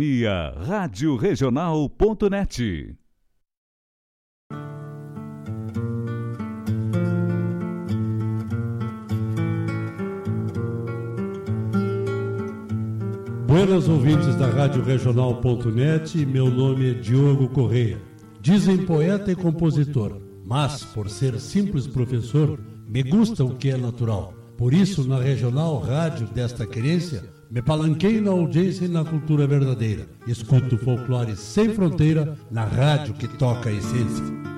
Via Rádio Regional.net. Buenas ouvintes da Rádio Regional.net, meu nome é Diogo Correia. Dizem poeta e compositor, mas por ser simples professor, me gusta o que é natural. Por isso, na Regional Rádio desta querência, me palanquei na audiência e na cultura verdadeira. Escuto folclore sem fronteira na rádio que toca a essência.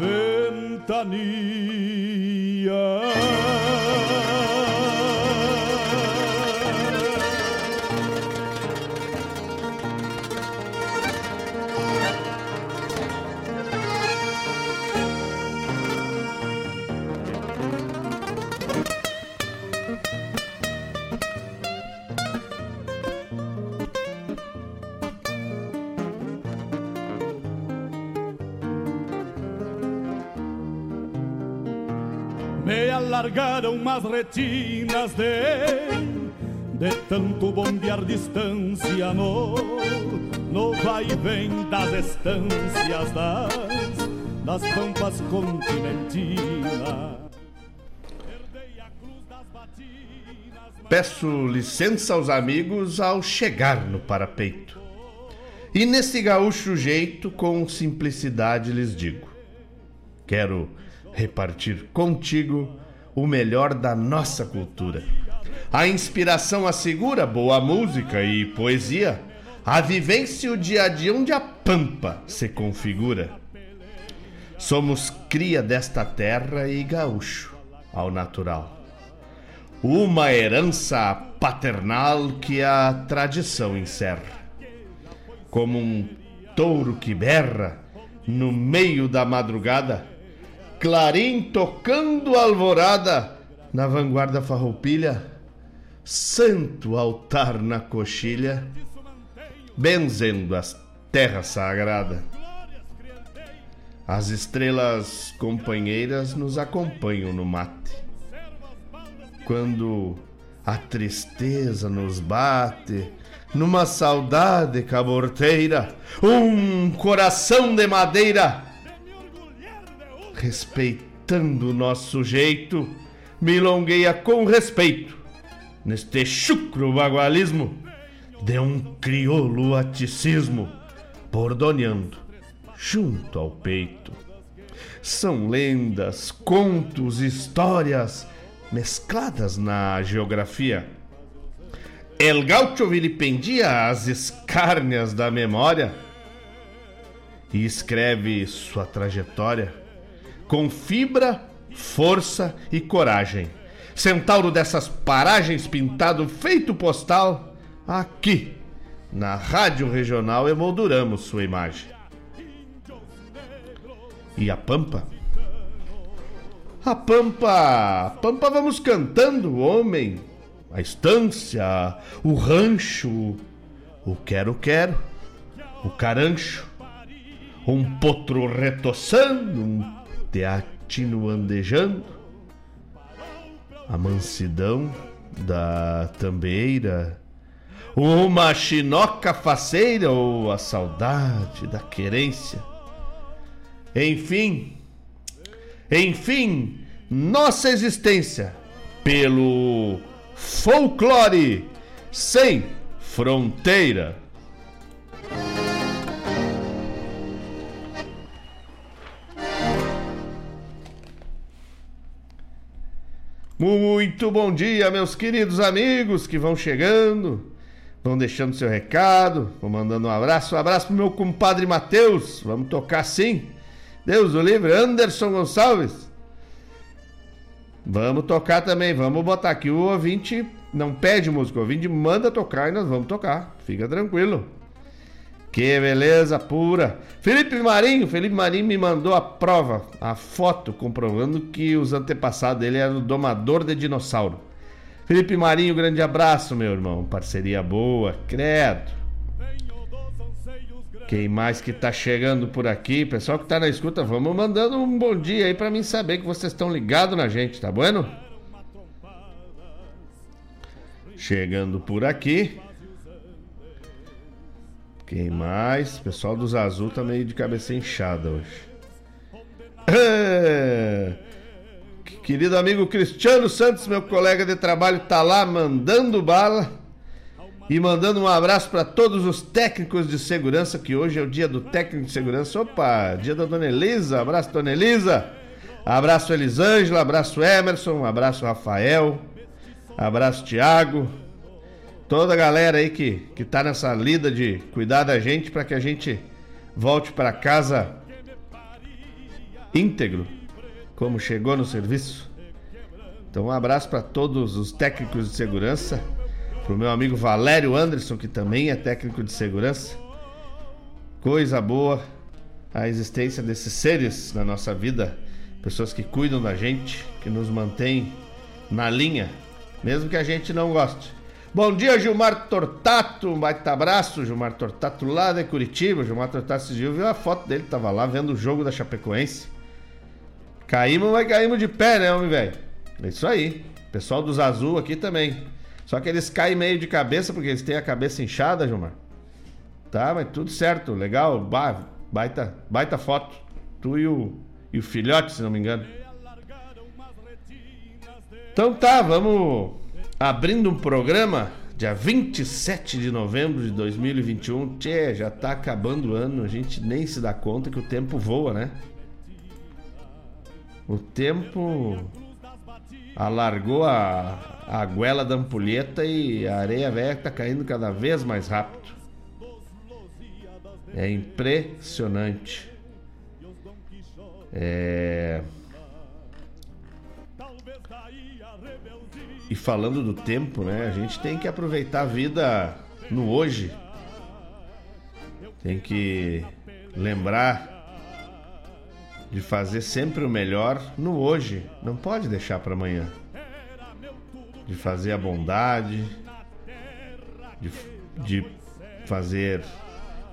ventania. Me alargaram umas retinas de De tanto bombear distância no No vai e vem das estâncias das Das pampas continentinas Peço licença aos amigos ao chegar no parapeito. E nesse gaúcho jeito, com simplicidade lhes digo: quero repartir contigo o melhor da nossa cultura. A inspiração assegura boa música e poesia, a vivência o dia a dia onde a pampa se configura. Somos cria desta terra e gaúcho ao natural uma herança paternal que a tradição encerra. Como um touro que berra no meio da madrugada, clarim tocando alvorada na vanguarda farroupilha, santo altar na coxilha, benzendo as terras sagradas. As estrelas companheiras nos acompanham no mate quando a tristeza nos bate, numa saudade caborteira, um coração de madeira, respeitando o nosso jeito, milongueia com respeito, neste chucro bagualismo, de um crioulo aticismo, bordoneando junto ao peito. São lendas, contos, histórias mescladas na geografia. El Gaucho vilipendia as escárnias da memória e escreve sua trajetória com fibra, força e coragem. Centauro dessas paragens pintado feito postal, aqui na Rádio Regional emolduramos sua imagem. E a Pampa? A Pampa, a Pampa vamos cantando, homem, a estância, o rancho, o quero-quero, o carancho, um potro retoçando, um teatino andejando, a mansidão da tambeira, uma chinoca faceira ou a saudade da querência. Enfim, enfim, nossa existência pelo folclore sem fronteira. Muito bom dia, meus queridos amigos que vão chegando, vão deixando seu recado, vão mandando um abraço. Um abraço pro meu compadre Matheus. Vamos tocar sim. Deus o livre, Anderson Gonçalves. Vamos tocar também, vamos botar aqui o ouvinte. Não pede música, o ouvinte manda tocar e nós vamos tocar. Fica tranquilo. Que beleza pura. Felipe Marinho, Felipe Marinho me mandou a prova, a foto comprovando que os antepassados dele eram domador de dinossauro. Felipe Marinho, grande abraço, meu irmão. Parceria boa, credo. Quem mais que tá chegando por aqui? Pessoal que tá na escuta, vamos mandando um bom dia aí para mim saber que vocês estão ligados na gente, tá bueno? Chegando por aqui. Quem mais? Pessoal dos Azul tá meio de cabeça inchada hoje. É. Querido amigo Cristiano Santos, meu colega de trabalho, tá lá mandando bala e mandando um abraço para todos os técnicos de segurança, que hoje é o dia do técnico de segurança. Opa, dia da Dona Elisa, abraço Dona Elisa. Abraço Elisângela, abraço Emerson, abraço Rafael, abraço Tiago, toda a galera aí que, que tá nessa lida de cuidar da gente para que a gente volte para casa íntegro, como chegou no serviço. Então, um abraço para todos os técnicos de segurança, para o meu amigo Valério Anderson, que também é técnico de segurança. Coisa boa a existência desses seres na nossa vida, pessoas que cuidam da gente, que nos mantêm na linha, mesmo que a gente não goste. Bom dia, Gilmar Tortato. Um baita abraço, Gilmar Tortato lá de Curitiba. Gilmar Tortato dia viu a foto dele, tava lá vendo o jogo da Chapecoense. Caímos, mas caímos de pé, né, homem velho? É isso aí. Pessoal dos Azul aqui também. Só que eles caem meio de cabeça porque eles têm a cabeça inchada, Gilmar. Tá, mas tudo certo, legal. Ba baita, baita foto. Tu e o, e o filhote, se não me engano. Então tá, vamos abrindo um programa, dia 27 de novembro de 2021. Tchê, já tá acabando o ano, a gente nem se dá conta que o tempo voa, né? O tempo alargou a, a goela da ampulheta e a areia velha tá caindo cada vez mais rápido. É impressionante. É... E falando do tempo, né? A gente tem que aproveitar a vida no hoje. Tem que lembrar de fazer sempre o melhor no hoje. Não pode deixar para amanhã. De fazer a bondade, de, de fazer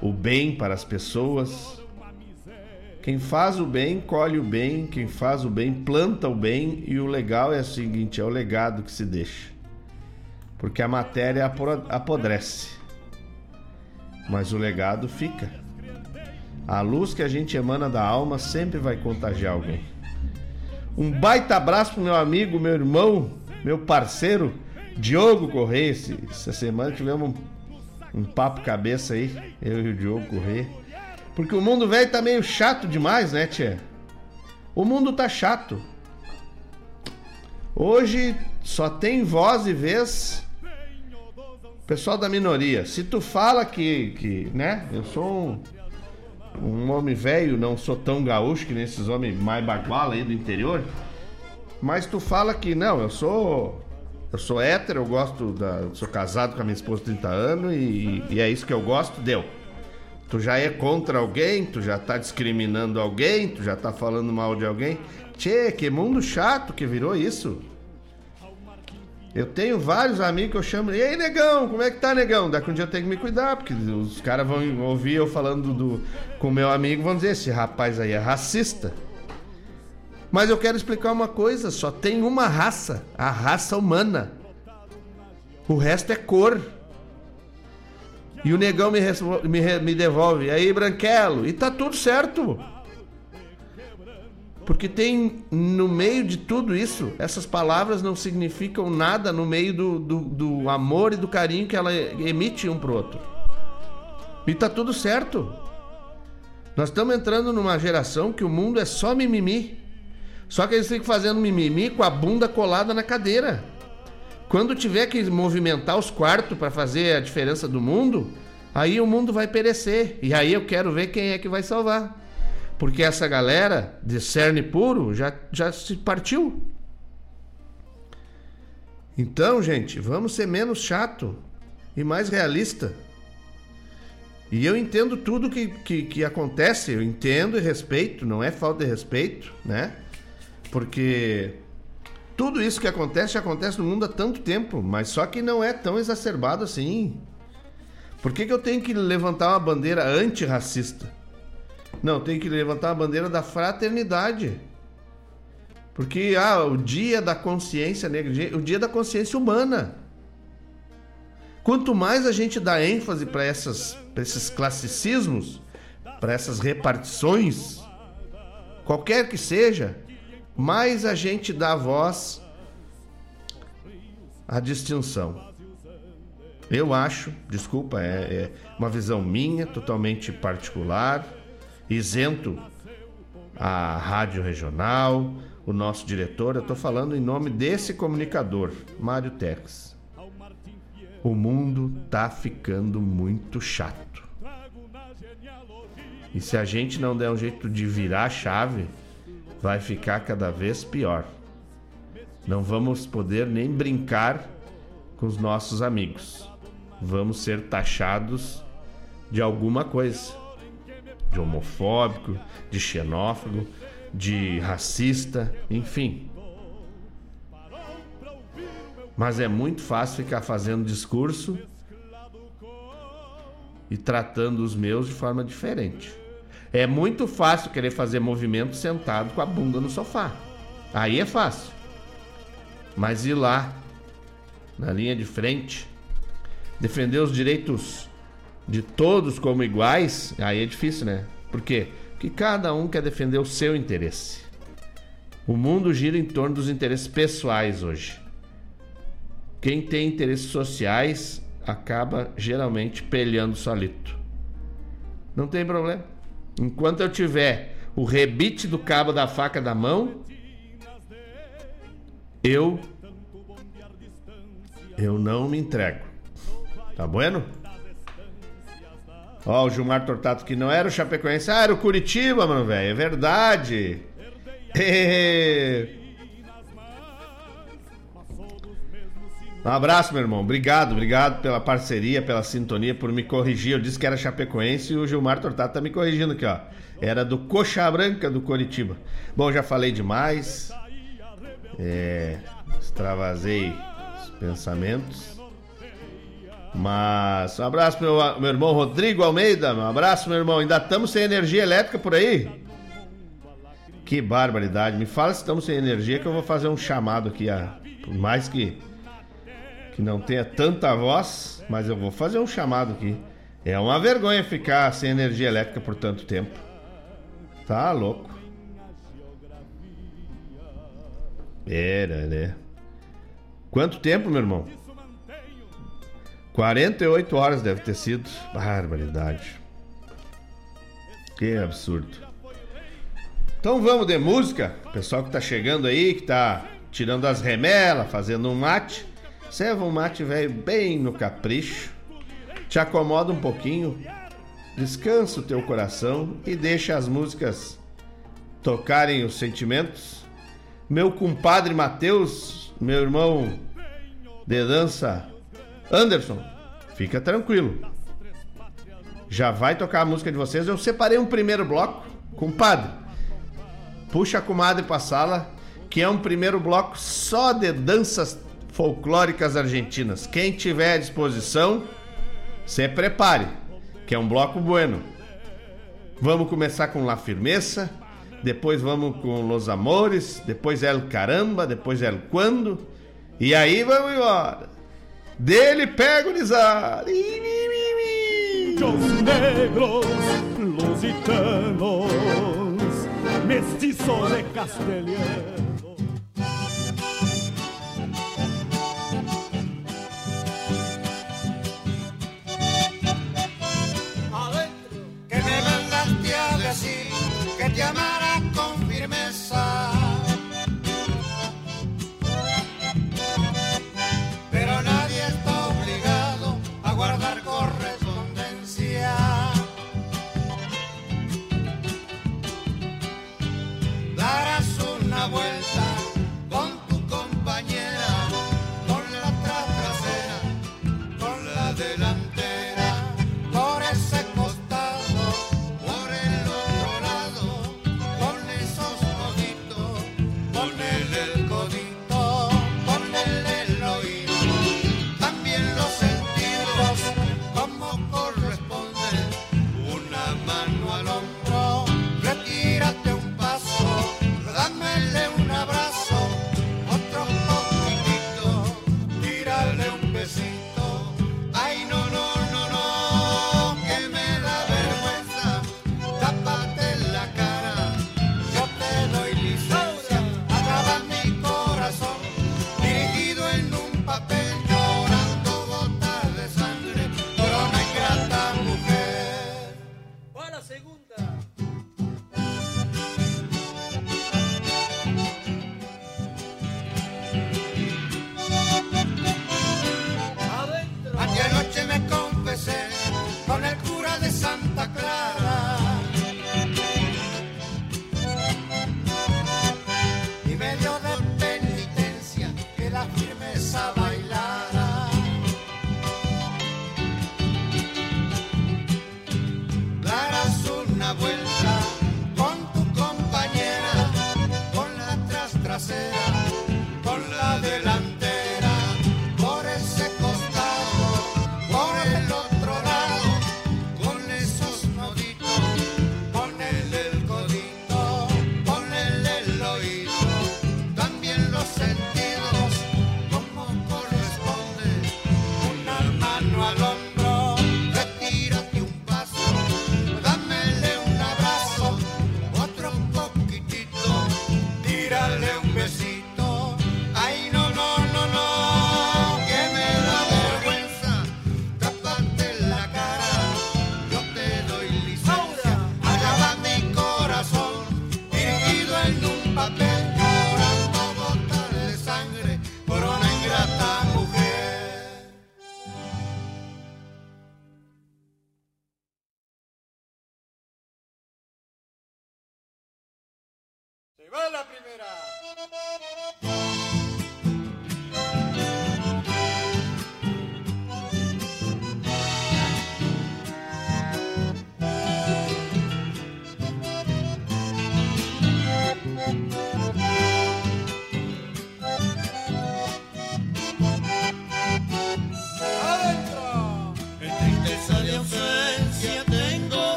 o bem para as pessoas. Quem faz o bem, colhe o bem. Quem faz o bem, planta o bem. E o legal é o seguinte: é o legado que se deixa. Porque a matéria apodrece, mas o legado fica. A luz que a gente emana da alma sempre vai contagiar alguém. Um baita abraço pro meu amigo, meu irmão, meu parceiro, Diogo Correia. Essa semana tivemos um, um papo cabeça aí, eu e o Diogo Correia. Porque o mundo velho tá meio chato demais, né, tia? O mundo tá chato. Hoje só tem voz e vez pessoal da minoria, se tu fala que, que né, eu sou um, um homem velho, não sou tão gaúcho que nesses homens mais baguala aí do interior, mas tu fala que não, eu sou eu sou hétero, eu gosto da. Eu sou casado com a minha esposa há 30 anos e, e é isso que eu gosto, deu. Tu já é contra alguém, tu já tá discriminando alguém, tu já tá falando mal de alguém. Tchê, que mundo chato que virou isso. Eu tenho vários amigos que eu chamo, e aí, negão, como é que tá, negão? Daqui um dia eu tenho que me cuidar, porque os caras vão ouvir eu falando do, com meu amigo, vão dizer, esse rapaz aí é racista. Mas eu quero explicar uma coisa, só tem uma raça, a raça humana. O resto é cor. E o negão me, me, me devolve, aí, branquelo, e tá tudo certo. Porque tem no meio de tudo isso, essas palavras não significam nada no meio do, do, do amor e do carinho que ela emite um pro outro. E tá tudo certo. Nós estamos entrando numa geração que o mundo é só mimimi. Só que eles ficam fazendo mimimi com a bunda colada na cadeira. Quando tiver que movimentar os quartos para fazer a diferença do mundo, aí o mundo vai perecer. E aí eu quero ver quem é que vai salvar. Porque essa galera de cerne puro já, já se partiu. Então, gente, vamos ser menos chato e mais realista. E eu entendo tudo que, que, que acontece, eu entendo e respeito, não é falta de respeito, né? Porque tudo isso que acontece acontece no mundo há tanto tempo, mas só que não é tão exacerbado assim. Por que, que eu tenho que levantar uma bandeira antirracista? Não, tem que levantar a bandeira da fraternidade. Porque ah, o dia da consciência negra, o dia da consciência humana. Quanto mais a gente dá ênfase para esses classicismos, para essas repartições, qualquer que seja, mais a gente dá voz à distinção. Eu acho, desculpa, é, é uma visão minha, totalmente particular isento a rádio regional, o nosso diretor, eu estou falando em nome desse comunicador, Mário Tex. O mundo tá ficando muito chato. E se a gente não der um jeito de virar a chave, vai ficar cada vez pior. Não vamos poder nem brincar com os nossos amigos. Vamos ser taxados de alguma coisa de homofóbico, de xenófobo, de racista, enfim. Mas é muito fácil ficar fazendo discurso e tratando os meus de forma diferente. É muito fácil querer fazer movimento sentado com a bunda no sofá. Aí é fácil. Mas ir lá, na linha de frente, defender os direitos de todos como iguais, aí é difícil, né? Por quê? Porque cada um quer defender o seu interesse. O mundo gira em torno dos interesses pessoais hoje. Quem tem interesses sociais acaba geralmente pelhando solito. Não tem problema. Enquanto eu tiver o rebite do cabo da faca da mão, eu eu não me entrego. Tá bueno? Ó, o Gilmar Tortato que não era o Chapecoense, ah, era o Curitiba, mano, velho. É verdade. Um abraço, meu irmão. Obrigado, obrigado pela parceria, pela sintonia, por me corrigir. Eu disse que era Chapecoense e o Gilmar Tortato tá me corrigindo aqui, ó. Era do Coxa Branca do Curitiba. Bom, já falei demais. É, extravasei os pensamentos. Mas um abraço pro meu, meu irmão Rodrigo Almeida. Um abraço, meu irmão. Ainda estamos sem energia elétrica por aí? Que barbaridade. Me fala se estamos sem energia que eu vou fazer um chamado aqui. A, por mais que, que não tenha tanta voz, mas eu vou fazer um chamado aqui. É uma vergonha ficar sem energia elétrica por tanto tempo. Tá louco. Era, né? Quanto tempo, meu irmão? 48 horas deve ter sido. Barbaridade. Que absurdo. Então vamos de música. Pessoal que tá chegando aí, que tá tirando as remelas, fazendo um mate. Serva um mate velho bem no capricho, te acomoda um pouquinho, descansa o teu coração e deixa as músicas tocarem os sentimentos. Meu compadre Matheus, meu irmão de dança Anderson, fica tranquilo. Já vai tocar a música de vocês. Eu separei um primeiro bloco. Compadre, puxa a comadre pra sala, que é um primeiro bloco só de danças folclóricas argentinas. Quem tiver à disposição, se prepare, que é um bloco bueno. Vamos começar com La Firmeza, depois vamos com Los Amores, depois El Caramba, depois El Quando, e aí vamos embora. Dele pega o Nizar. Los negros, lusitanos, mestizos de castellano. que te amara con firmeza.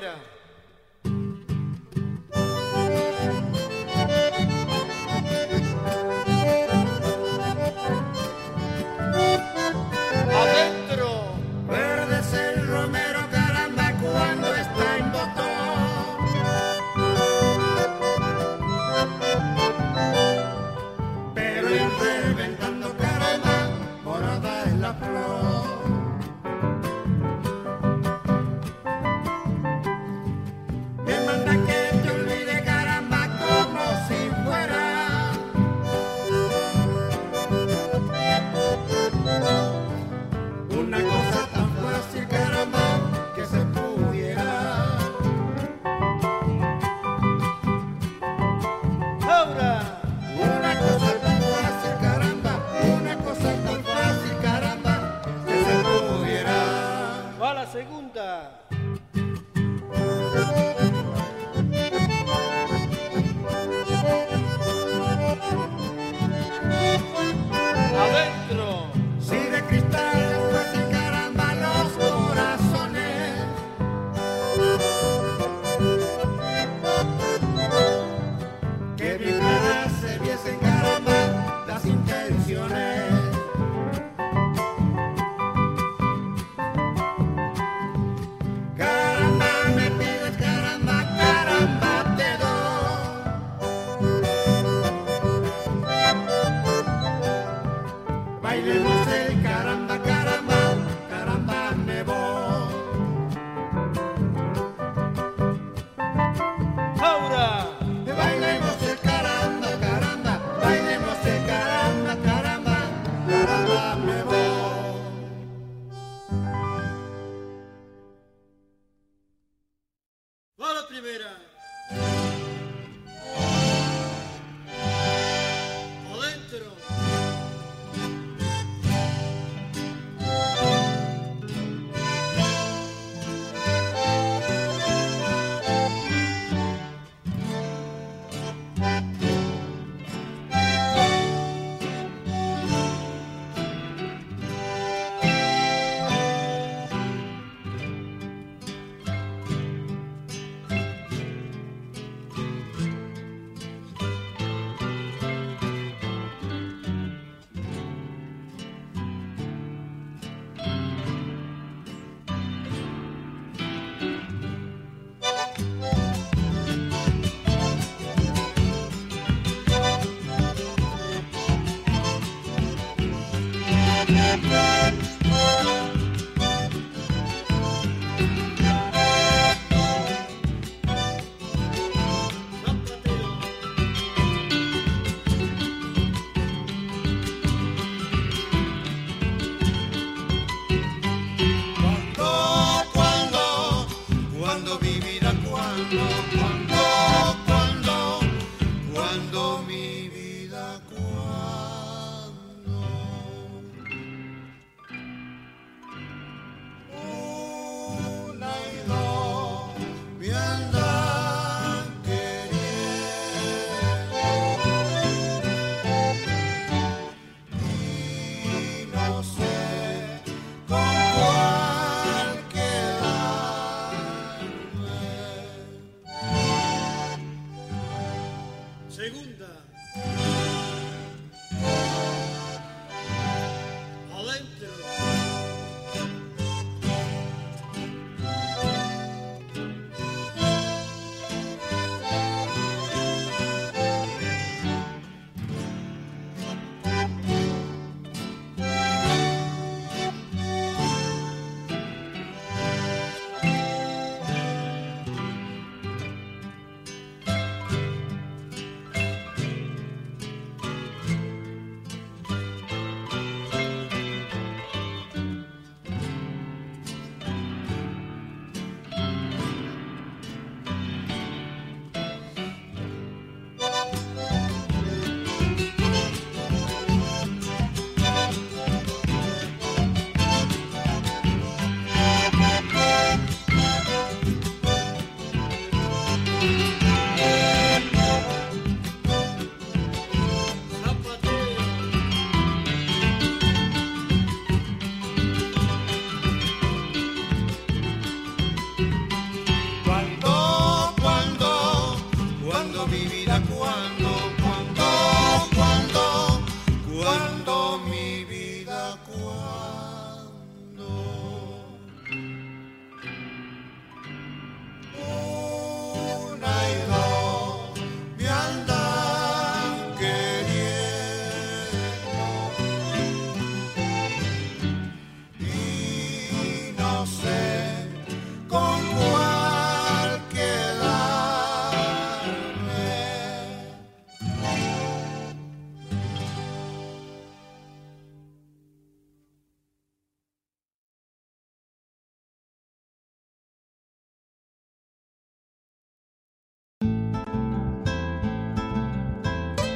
Yeah.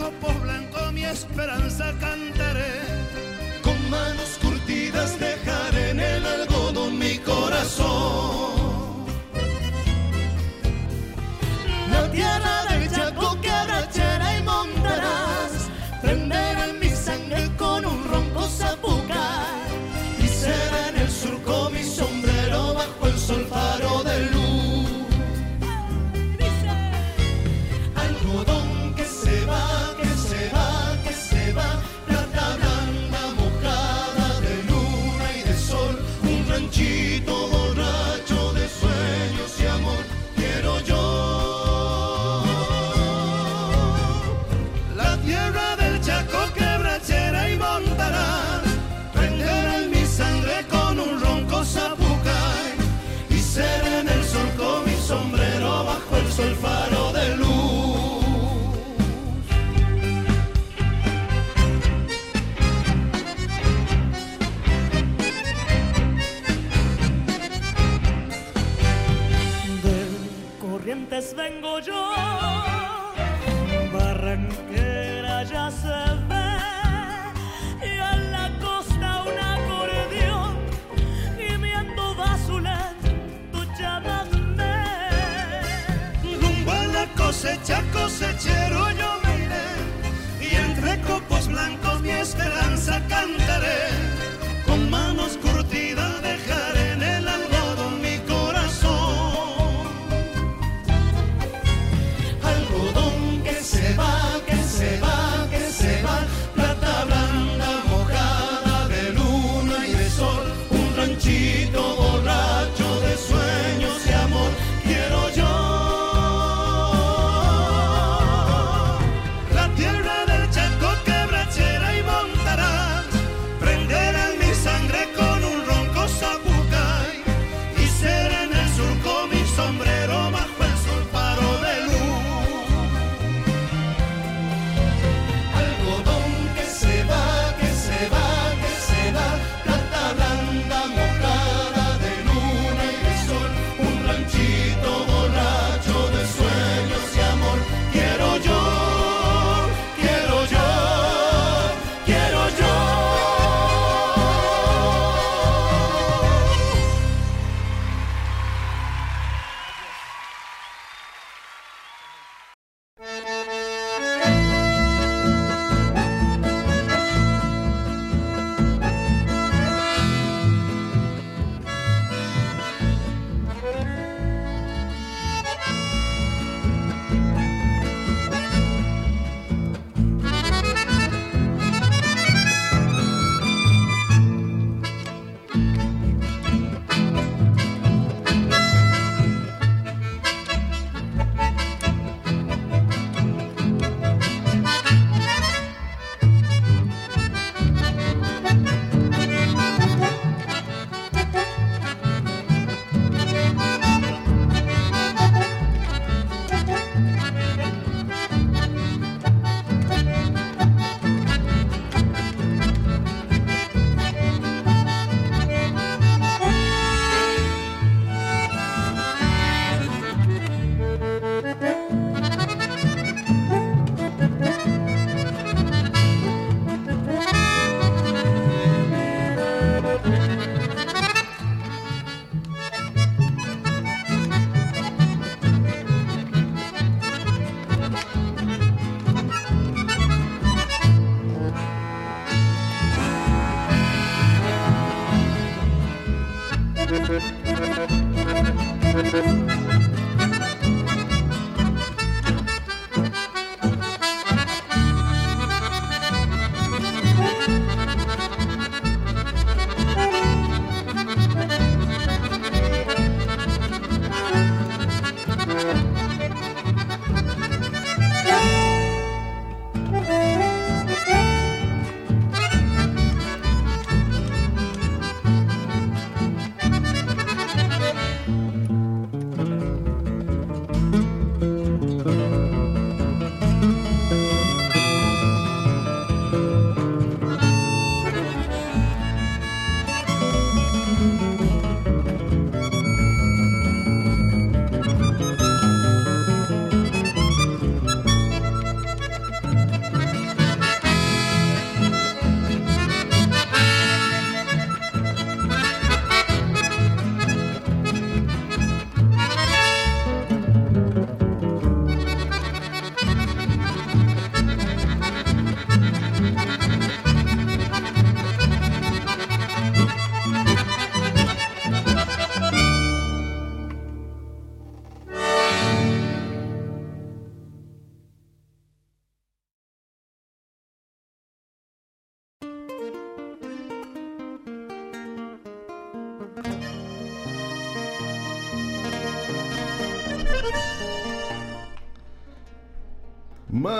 copos blancos mi esperanza canta. les vengo yo.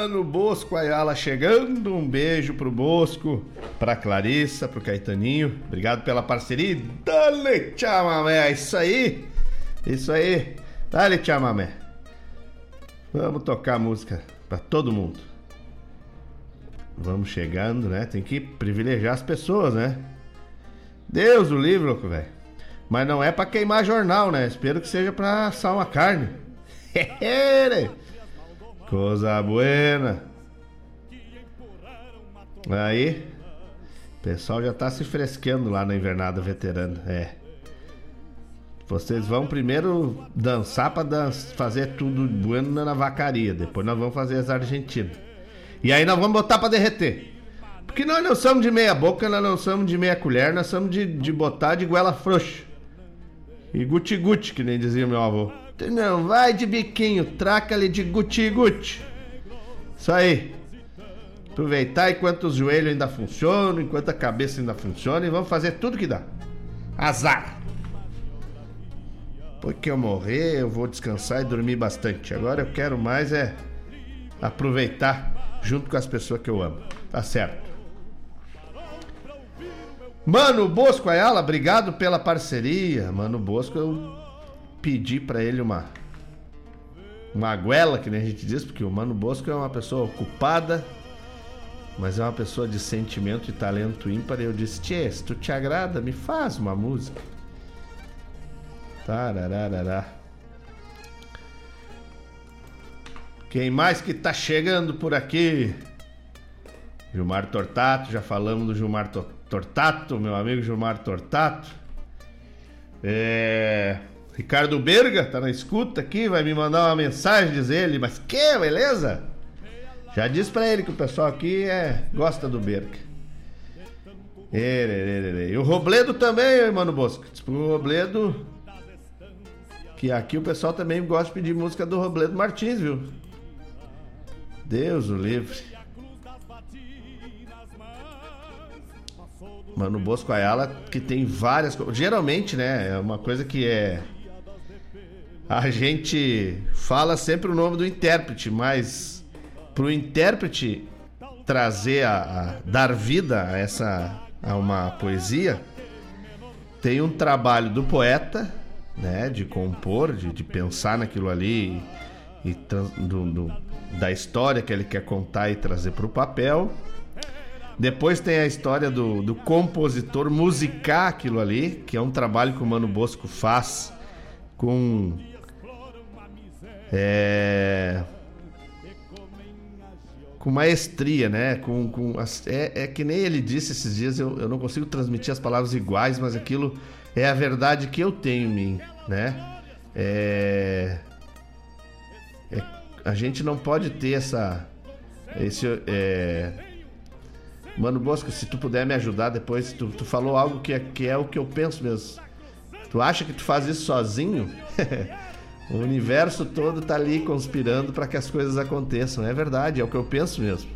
Mano Bosco Ayala chegando, um beijo pro Bosco, pra Clarissa, pro Caetaninho. Obrigado pela parceria. Dale, chamamé, é isso aí. Isso aí. Dale, chamamé. Vamos tocar música pra todo mundo. Vamos chegando, né? Tem que privilegiar as pessoas, né? Deus o livre, louco, velho. Mas não é pra queimar jornal, né? Espero que seja pra assar uma carne. Coisa buena. Aí, o pessoal já tá se fresqueando lá na invernada veterana. É. Vocês vão primeiro dançar pra dan fazer tudo bueno na vacaria. Depois nós vamos fazer as argentinas. E aí nós vamos botar pra derreter. Porque nós não somos de meia boca, nós não somos de meia colher, nós somos de, de botar de goela frouxa. E guti-guti, que nem dizia meu avô. Não, vai de biquinho, traca-lhe de guti-guti. Isso aí. Aproveitar enquanto os joelhos ainda funcionam, enquanto a cabeça ainda funciona e vamos fazer tudo que dá. Azar. Porque eu morrer, eu vou descansar e dormir bastante. Agora eu quero mais é aproveitar junto com as pessoas que eu amo. Tá certo. Mano Bosco Ayala, obrigado pela parceria. Mano Bosco, eu pedi para ele uma uma aguela, que nem a gente diz, porque o Mano Bosco é uma pessoa ocupada, mas é uma pessoa de sentimento e talento ímpar. E eu disse: Tchê, se tu te agrada, me faz uma música. Tarararará. Quem mais que tá chegando por aqui? Gilmar Tortato, já falamos do Gilmar Tortato, meu amigo Gilmar Tortato. É. Ricardo Berga tá na escuta aqui, vai me mandar uma mensagem, diz ele, mas que, beleza? Já disse pra ele que o pessoal aqui é, gosta do Berga. E o Robledo também, mano Bosco. Diz pro Robledo que aqui o pessoal também gosta de pedir música do Robledo Martins, viu? Deus o livre. Mano Bosco Ayala, que tem várias Geralmente, né? É uma coisa que é. A gente fala sempre o nome do intérprete, mas pro intérprete trazer a, a dar vida a essa a uma poesia, tem um trabalho do poeta, né, de compor, de, de pensar naquilo ali e, do, do, da história que ele quer contar e trazer para o papel. Depois tem a história do, do compositor musicar aquilo ali, que é um trabalho que o Mano Bosco faz com. É, com maestria, né? Com, com é, é, que nem ele disse esses dias, eu, eu não consigo transmitir as palavras iguais, mas aquilo é a verdade que eu tenho em mim, né? É, é a gente não pode ter essa. Esse, é, Mano Bosco, se tu puder me ajudar depois, tu, tu falou algo que é, que é o que eu penso mesmo. Tu acha que tu faz isso sozinho? o universo todo tá ali conspirando para que as coisas aconteçam. É verdade, é o que eu penso mesmo.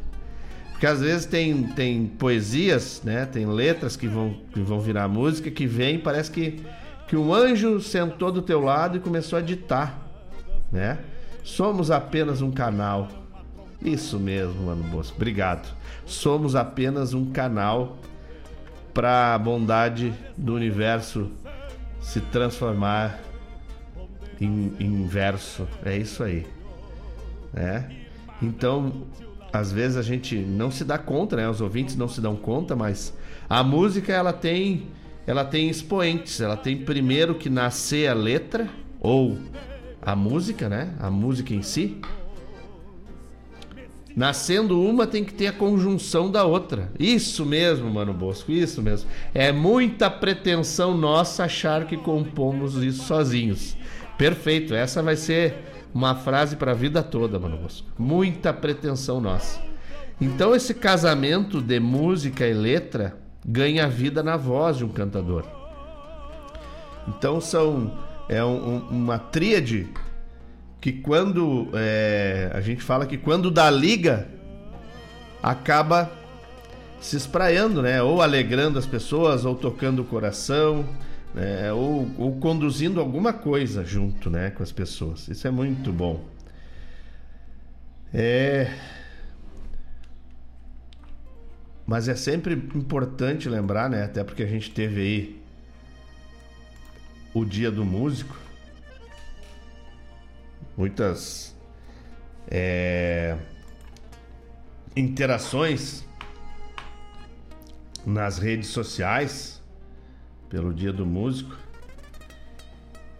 Porque às vezes tem, tem poesias, né? Tem letras que vão, que vão virar música que vem, parece que, que um anjo sentou do teu lado e começou a ditar, né? Somos apenas um canal. Isso mesmo, mano Bosco. Obrigado. Somos apenas um canal para a bondade do universo se transformar em, em verso. É isso aí. né? Então, às vezes a gente não se dá conta, né? Os ouvintes não se dão conta, mas a música ela tem ela tem expoentes. Ela tem primeiro que nascer a letra ou a música, né? A música em si. Nascendo uma tem que ter a conjunção da outra. Isso mesmo, mano Bosco, isso mesmo. É muita pretensão nossa achar que compomos isso sozinhos. Perfeito, essa vai ser uma frase para a vida toda, mano Bosco. Muita pretensão nossa. Então esse casamento de música e letra ganha vida na voz de um cantador. Então são é um, uma tríade que quando é, a gente fala que quando dá liga acaba se espraiando, né? Ou alegrando as pessoas, ou tocando o coração, né? ou, ou conduzindo alguma coisa junto, né? Com as pessoas. Isso é muito bom. É. Mas é sempre importante lembrar, né? Até porque a gente teve aí o dia do músico muitas é, interações nas redes sociais pelo Dia do Músico.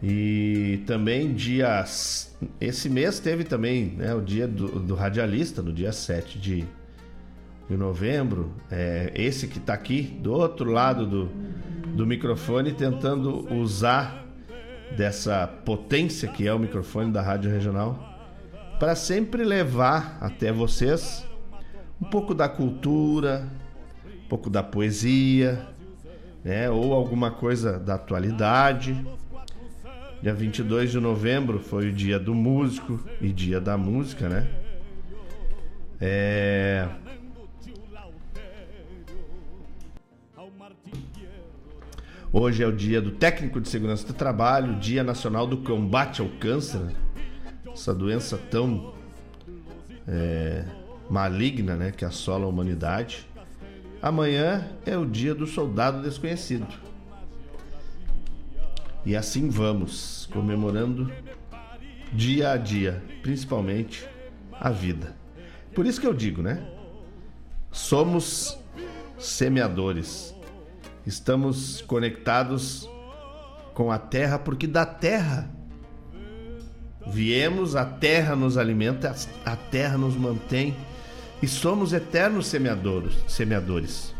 E também dias. Esse mês teve também né, o dia do, do, radialista, no dia 7 de, de novembro. É, esse que está aqui do outro lado do, do microfone, tentando usar dessa potência que é o microfone da Rádio Regional, para sempre levar até vocês um pouco da cultura, um pouco da poesia, né, ou alguma coisa da atualidade. Dia 22 de novembro foi o dia do músico e dia da música, né? É... Hoje é o dia do técnico de segurança do trabalho, dia nacional do combate ao câncer, essa doença tão é, maligna, né, que assola a humanidade. Amanhã é o dia do soldado desconhecido. E assim vamos, comemorando dia a dia, principalmente a vida. Por isso que eu digo, né? Somos semeadores Estamos conectados com a terra porque da terra viemos, a terra nos alimenta, a terra nos mantém e somos eternos semeadores, semeadores.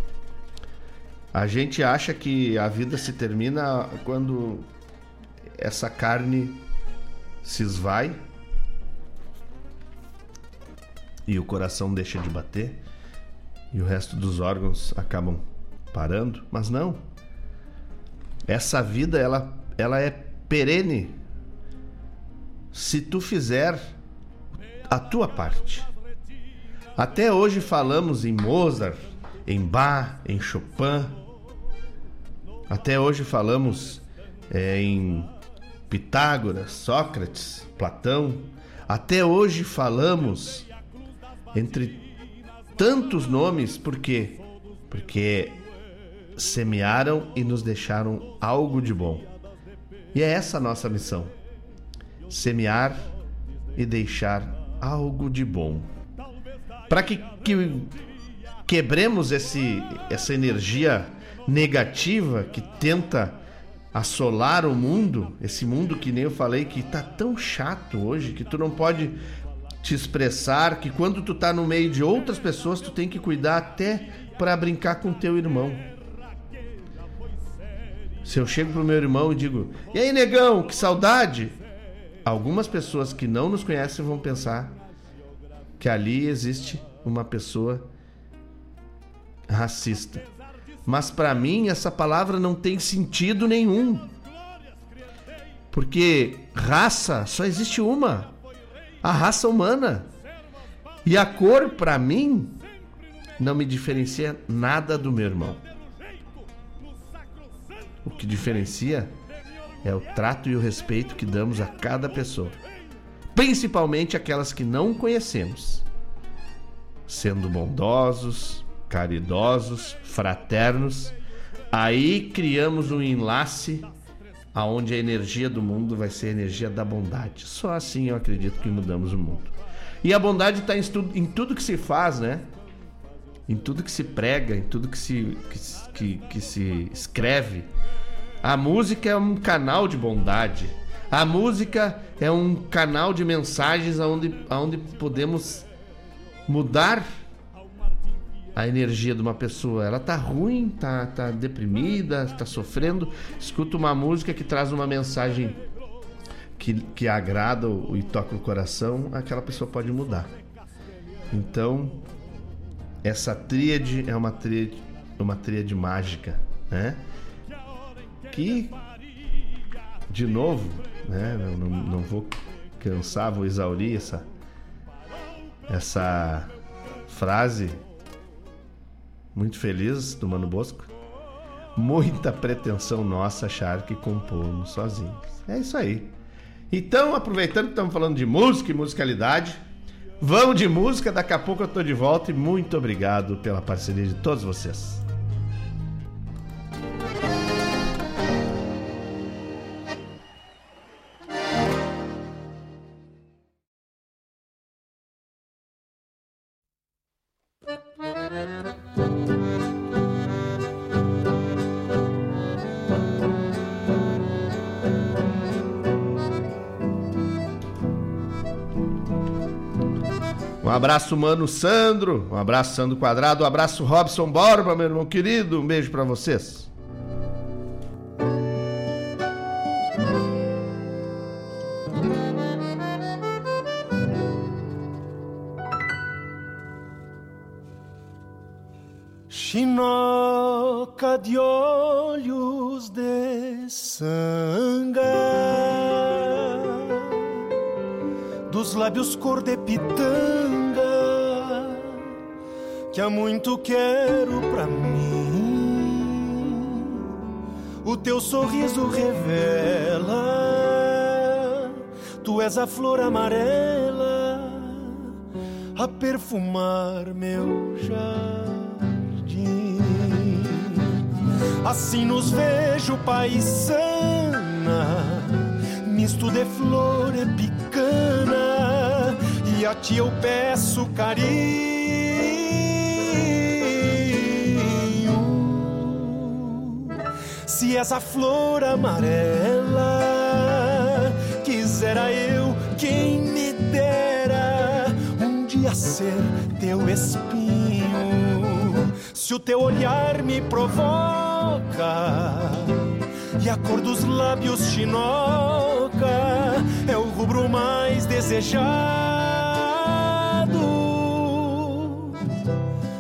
A gente acha que a vida se termina quando essa carne se esvai e o coração deixa de bater e o resto dos órgãos acabam parando, mas não. Essa vida ela ela é perene se tu fizer a tua parte. Até hoje falamos em Mozart, em Bach, em Chopin. Até hoje falamos é, em Pitágoras, Sócrates, Platão. Até hoje falamos entre tantos nomes, por quê? Porque semearam e nos deixaram algo de bom. E é essa a nossa missão: semear e deixar algo de bom. Para que, que quebremos esse, essa energia negativa que tenta assolar o mundo, esse mundo que nem eu falei que tá tão chato hoje, que tu não pode te expressar, que quando tu tá no meio de outras pessoas, tu tem que cuidar até para brincar com teu irmão. Se eu chego pro meu irmão e digo: "E aí, negão, que saudade?" Algumas pessoas que não nos conhecem vão pensar que ali existe uma pessoa racista. Mas para mim essa palavra não tem sentido nenhum. Porque raça só existe uma. A raça humana. E a cor, para mim, não me diferencia nada do meu irmão. O que diferencia é o trato e o respeito que damos a cada pessoa, principalmente aquelas que não conhecemos, sendo bondosos, caridosos, fraternos. Aí criamos um enlace aonde a energia do mundo vai ser a energia da bondade. Só assim eu acredito que mudamos o mundo. E a bondade está em, em, tudo que se faz, né? Em tudo que se prega, em tudo que se, que, que, que se escreve. A música é um canal de bondade. A música é um canal de mensagens onde, onde podemos mudar a energia de uma pessoa. Ela tá ruim, tá, tá deprimida, tá sofrendo. Escuta uma música que traz uma mensagem que, que agrada e toca o coração, aquela pessoa pode mudar. Então, essa tríade é uma tríade, uma tríade mágica, né? Que, de novo, né? Não, não vou cansar, vou exaurir essa, essa frase muito feliz do Mano Bosco. Muita pretensão nossa achar que compomos sozinhos. É isso aí. Então, aproveitando que estamos falando de música e musicalidade, vamos de música. Daqui a pouco eu estou de volta e muito obrigado pela parceria de todos vocês. Abraço, mano Sandro. Um abraço, Sandro Quadrado. Um abraço, Robson Borba, meu irmão querido. Um beijo para vocês. Chinoca de olhos de sanga Dos lábios cor de pitanga que há muito quero pra mim. O teu sorriso revela, tu és a flor amarela a perfumar meu jardim. Assim nos vejo paisana, misto de flor e picana, e a ti eu peço carinho Se essa flor amarela quisera eu quem me dera um dia ser teu espinho. Se o teu olhar me provoca e a cor dos lábios chinoca é o rubro mais desejado.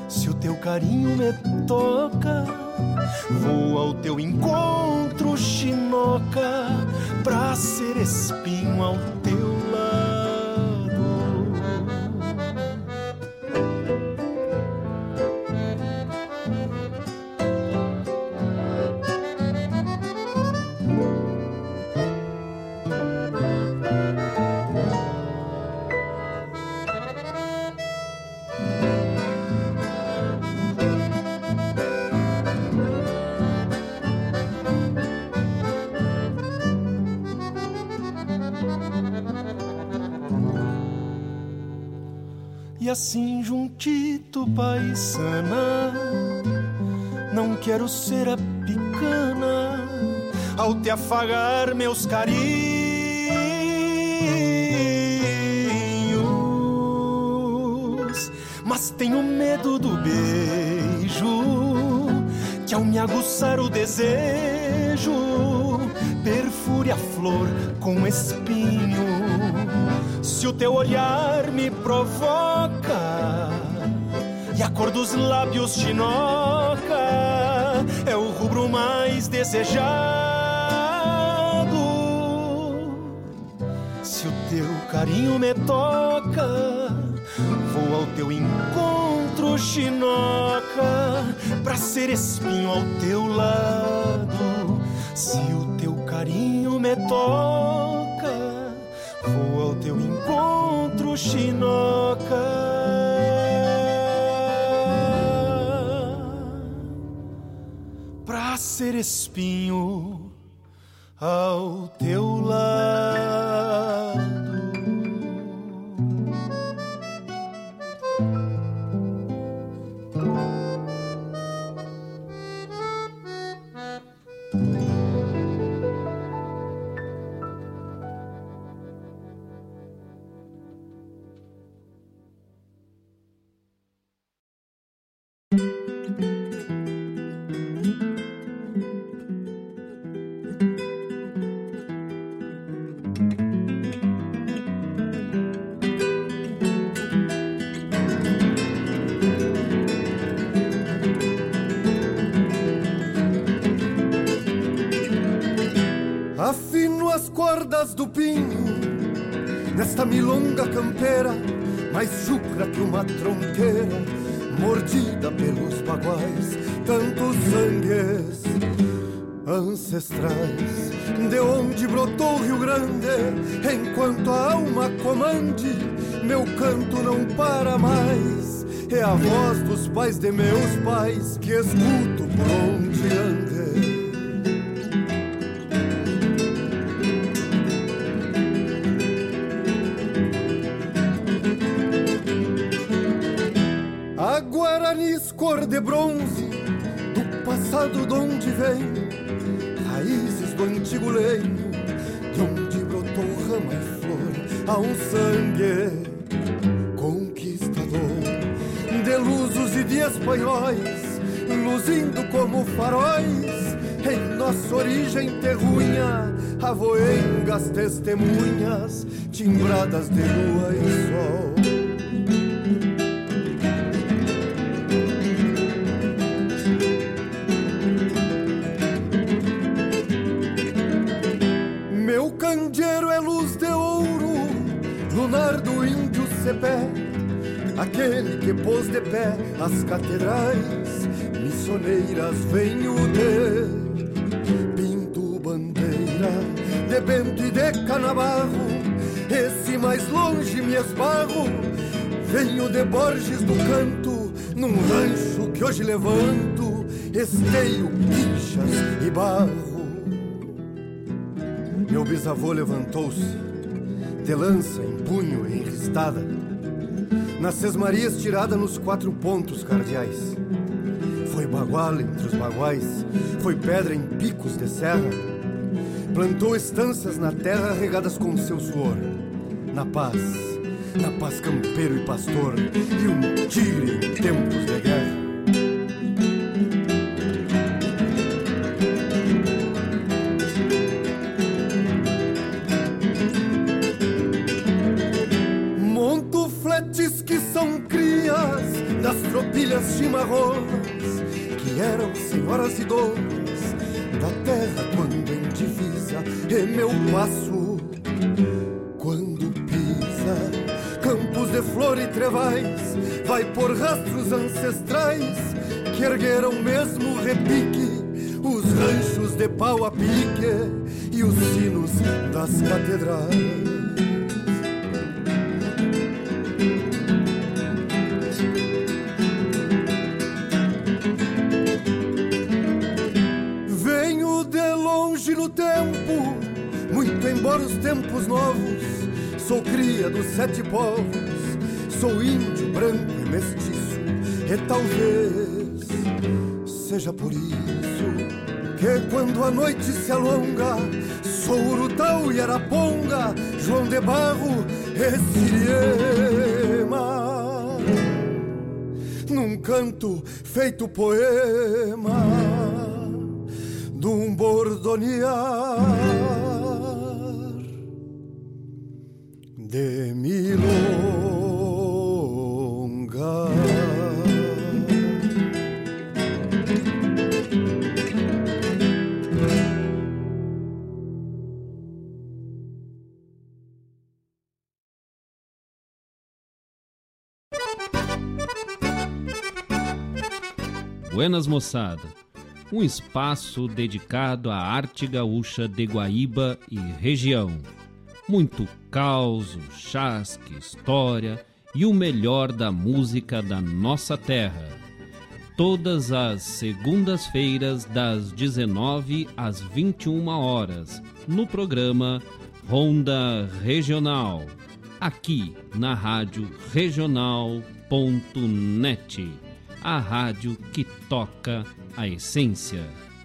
Se o teu carinho me toca Vou ao teu encontro, chinoca, pra ser espinho ao teu assim juntito, paisana. Não quero ser a picana ao te afagar meus carinhos. Mas tenho medo do beijo que ao me aguçar o desejo perfure a flor com espinho. Se o teu olhar me provoca e a cor dos lábios chinoca é o rubro mais desejado. carinho me toca, vou ao teu encontro, chinoca, pra ser espinho ao teu lado. Se o teu carinho me toca, teu encontro, chinoca. Pra ser espinho ao teu lado. Comande Meu canto não para mais. É a voz dos pais de meus pais Que escuto por onde ande espanhóis Luzindo como faróis. Em nossa origem terrunha Avoengas testemunhas Timbradas de lua e sol. Meu candeeiro é luz de ouro, lunar do índio cepé, aquele que pôs de pé as catedrais missioneiras venho de pinto bandeira de bento e de canabarro, esse mais longe me esbarro, venho de Borges do Canto, num rancho que hoje levanto, esteio pinchas e barro. Meu bisavô levantou-se, de lança em punho enristada, nas sesmarias tirada nos quatro pontos cardeais. Foi bagual entre os baguais, foi pedra em picos de serra, plantou estâncias na terra regadas com seu suor, na paz, na paz campeiro e pastor, e um tigre em tempos de guerra. Que eram senhoras e donas da terra quando em divisa é meu passo. Quando pisa campos de flor e trevais, vai por rastros ancestrais que ergueram mesmo repique os ranchos de pau a pique e os sinos das catedrais. Tempos novos. Sou cria dos sete povos, sou índio, branco e mestiço. E talvez seja por isso que quando a noite se alonga, sou Urutau e Araponga, João de Barro e Siriema num canto feito poema de um bordonear de milonga. Buenas moçada, um espaço dedicado à arte gaúcha de Guaíba e região. Muito caos, chasque, história e o melhor da música da nossa terra. Todas as segundas-feiras, das 19 às 21 horas, no programa Ronda Regional, aqui na Rádio Regional.net, a rádio que toca a essência.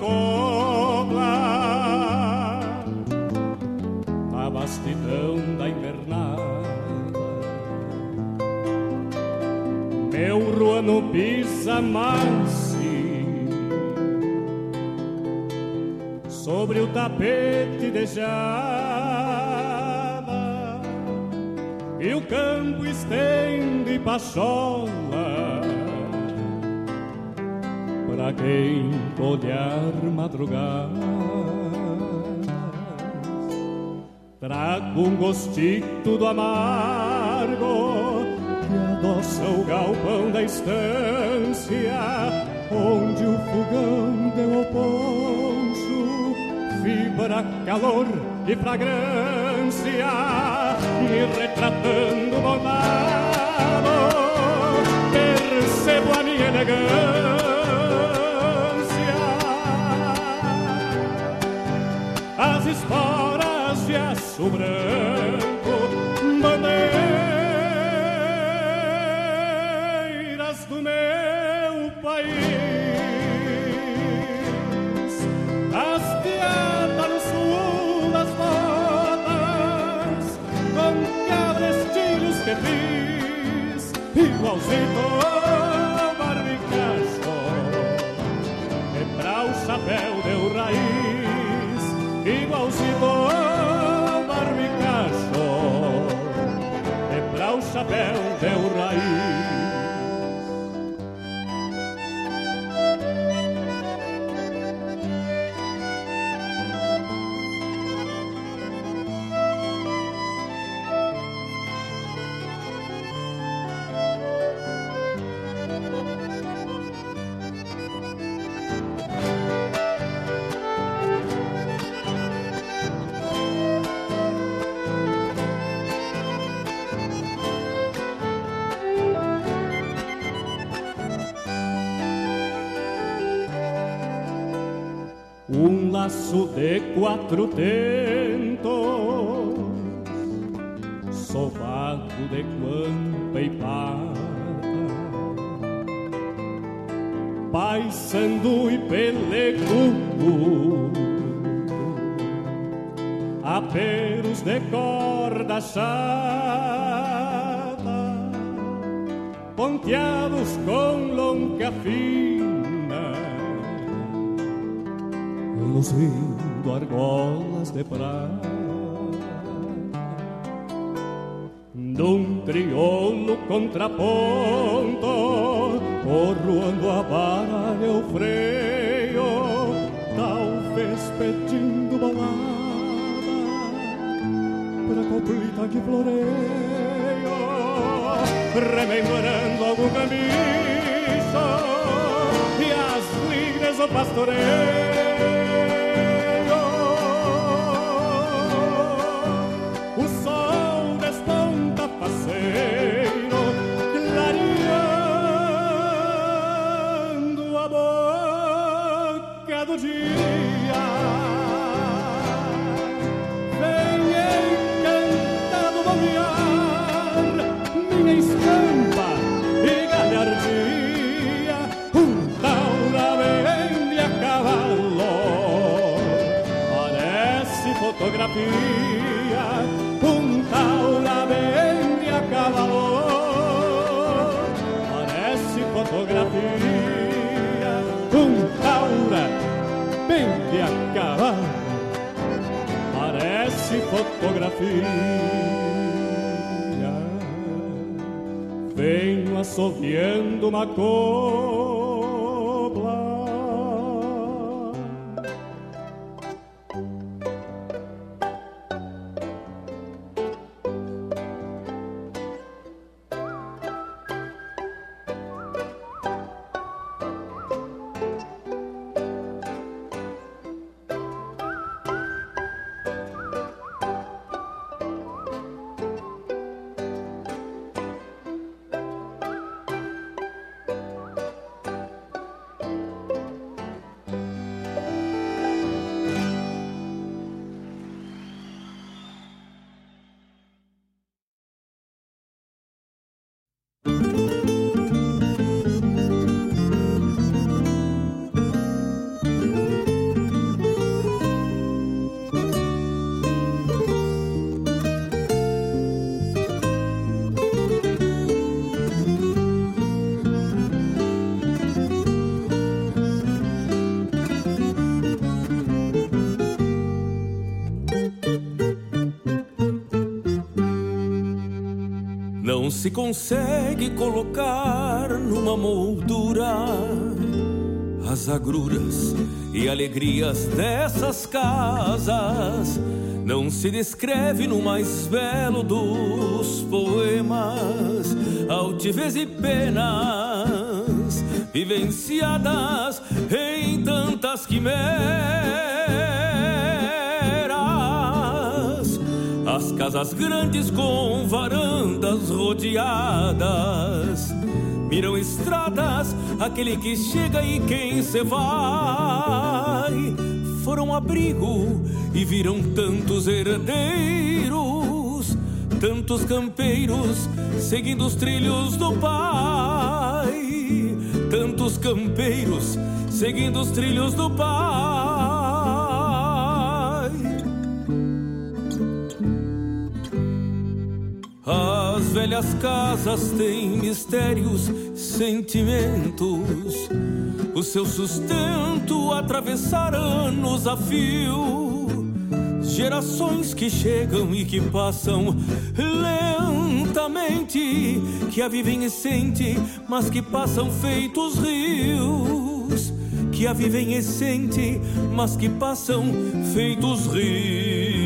Cobra Na vastidão da invernada. Meu ruano pisa mansi. Sobre o tapete de java E o campo estende pachola olhar madrugadas Trago um gostito do amargo Que adoça o galpão da estância Onde o fogão deu ao poncho Fibra, calor e fragrância Me retratando bondado Percebo a minha elegância fiz, igualzinho ao barbicacho, e pra o chapéu deu raiz igualzinho ao barbicacho e pra o chapéu quatro tentos, sovado de guampa e pata, paisando e pelecudo, aperos de corda chata, ponteados com longa fina luzindo argolas de prata. Num triolo contraponto Corroando a vara e o freio Talvez pedindo balada Pra coplita que floreio Rememorando algum caminho E as ligas do pastoreio dia. Vem encantado bombear minha estampa e galhardia. Um tal da vende a cavalo, parece fotografia. Parece fotografia. Venho assoviando uma copla se consegue colocar numa moldura as agruras e alegrias dessas casas. Não se descreve no mais belo dos poemas altivez e penas vivenciadas em tantas quimeras. Casas grandes com varandas rodeadas. Miram estradas, aquele que chega e quem se vai. Foram abrigo e viram tantos herdeiros Tantos campeiros seguindo os trilhos do pai. Tantos campeiros seguindo os trilhos do pai velhas casas têm mistérios, sentimentos. O seu sustento atravessar anos a fio. Gerações que chegam e que passam lentamente, que a vivem e sentem, mas que passam feitos rios. Que a vivem e sentem, mas que passam feitos rios.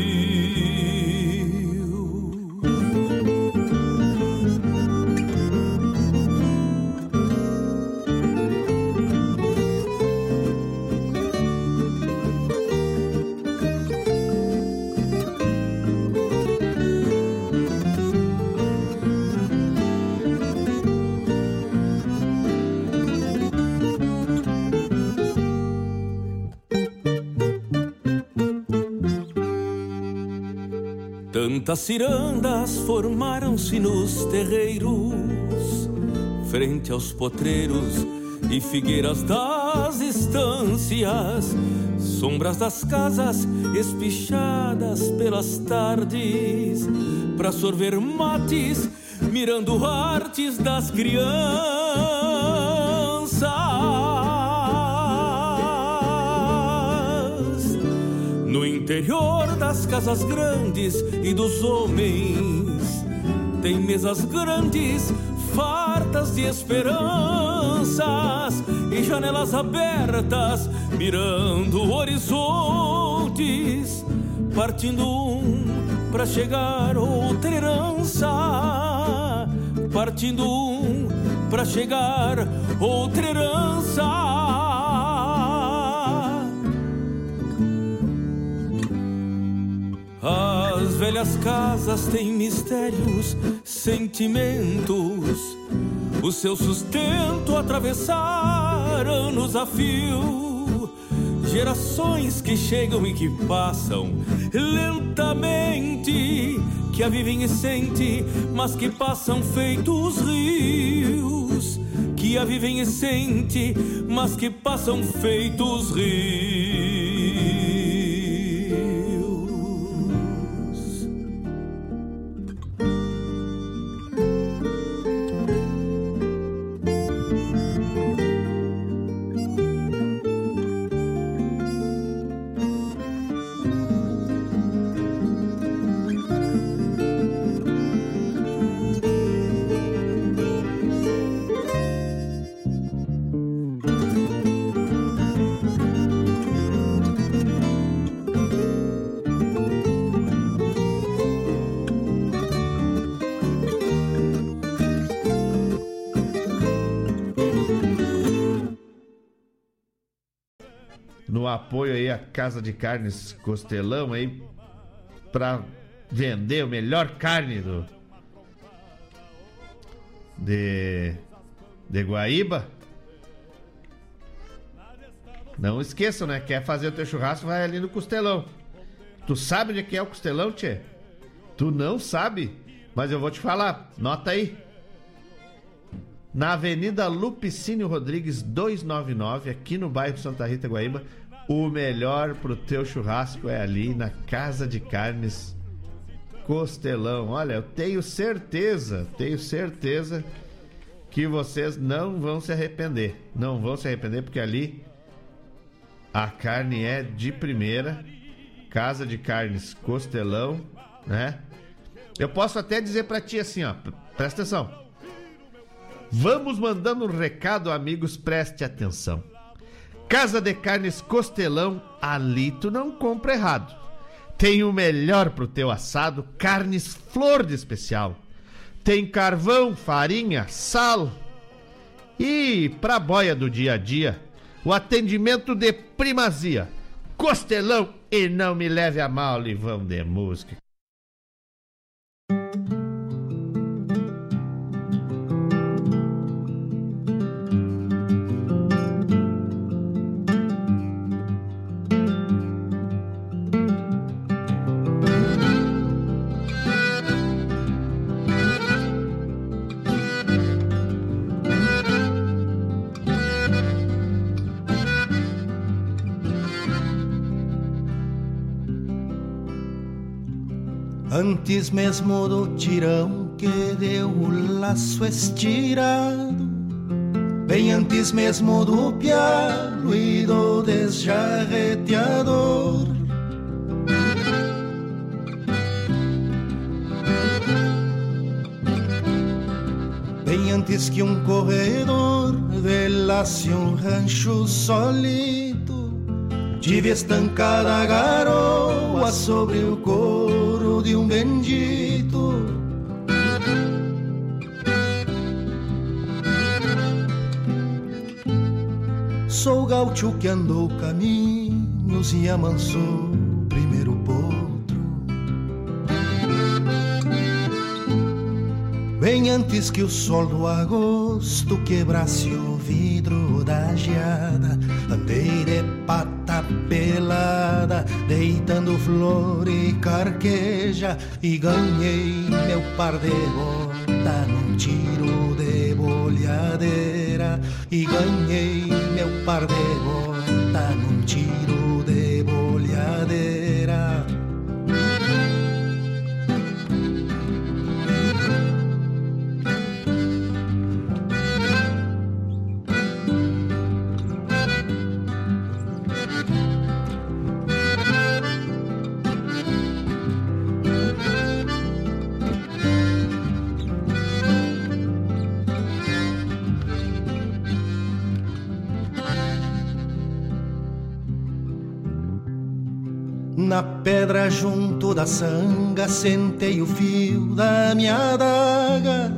Tantas cirandas formaram-se nos terreiros, frente aos potreiros e figueiras das estâncias, sombras das casas espichadas pelas tardes, para sorver mates, mirando artes das crianças. Interior das casas grandes e dos homens, tem mesas grandes, fartas de esperanças e janelas abertas, mirando horizontes, partindo um para chegar outra herança, partindo um para chegar outra herança. As velhas casas têm mistérios, sentimentos. O seu sustento atravessar anos a fio. Gerações que chegam e que passam lentamente. Que a vivem e sentem, mas que passam feitos rios. Que a vivem e sentem, mas que passam feitos rios. À Casa de Carnes Costelão aí para vender o melhor carne do de de Guaíba. Não esqueçam, né? Quer fazer o teu churrasco, vai ali no Costelão. Tu sabe onde é que é o Costelão, Tchê? Tu não sabe? Mas eu vou te falar. Nota aí. Na Avenida Lupicínio Rodrigues 299, aqui no bairro Santa Rita Guaíba, o melhor pro teu churrasco é ali na Casa de Carnes Costelão. Olha, eu tenho certeza, tenho certeza que vocês não vão se arrepender. Não vão se arrepender porque ali a carne é de primeira. Casa de Carnes Costelão, né? Eu posso até dizer para ti assim, ó, presta atenção. Vamos mandando um recado, amigos, preste atenção. Casa de Carnes Costelão, ali tu não compra errado. Tem o melhor pro teu assado, carnes flor de especial. Tem carvão, farinha, sal. E pra boia do dia a dia, o atendimento de primazia. Costelão e não me leve a mal, Livão de música. Antes mesmo do tirão que deu o laço estirado, bem antes mesmo do pialo e do desjarreteador. Bem antes que um corredor velasse um rancho solito, tive estancada a garoa sobre o couro de um bendito. Sou gaúcho que andou caminhos e amansou primeiro potro. Bem antes que o sol do agosto quebrasse o vidro da geada, andei de pelada, deitando flor e carqueja, e ganhei meu par de bota num tiro de bolhadeira, e ganhei meu par de bota num tiro junto da sanga sentei o fio da minha adaga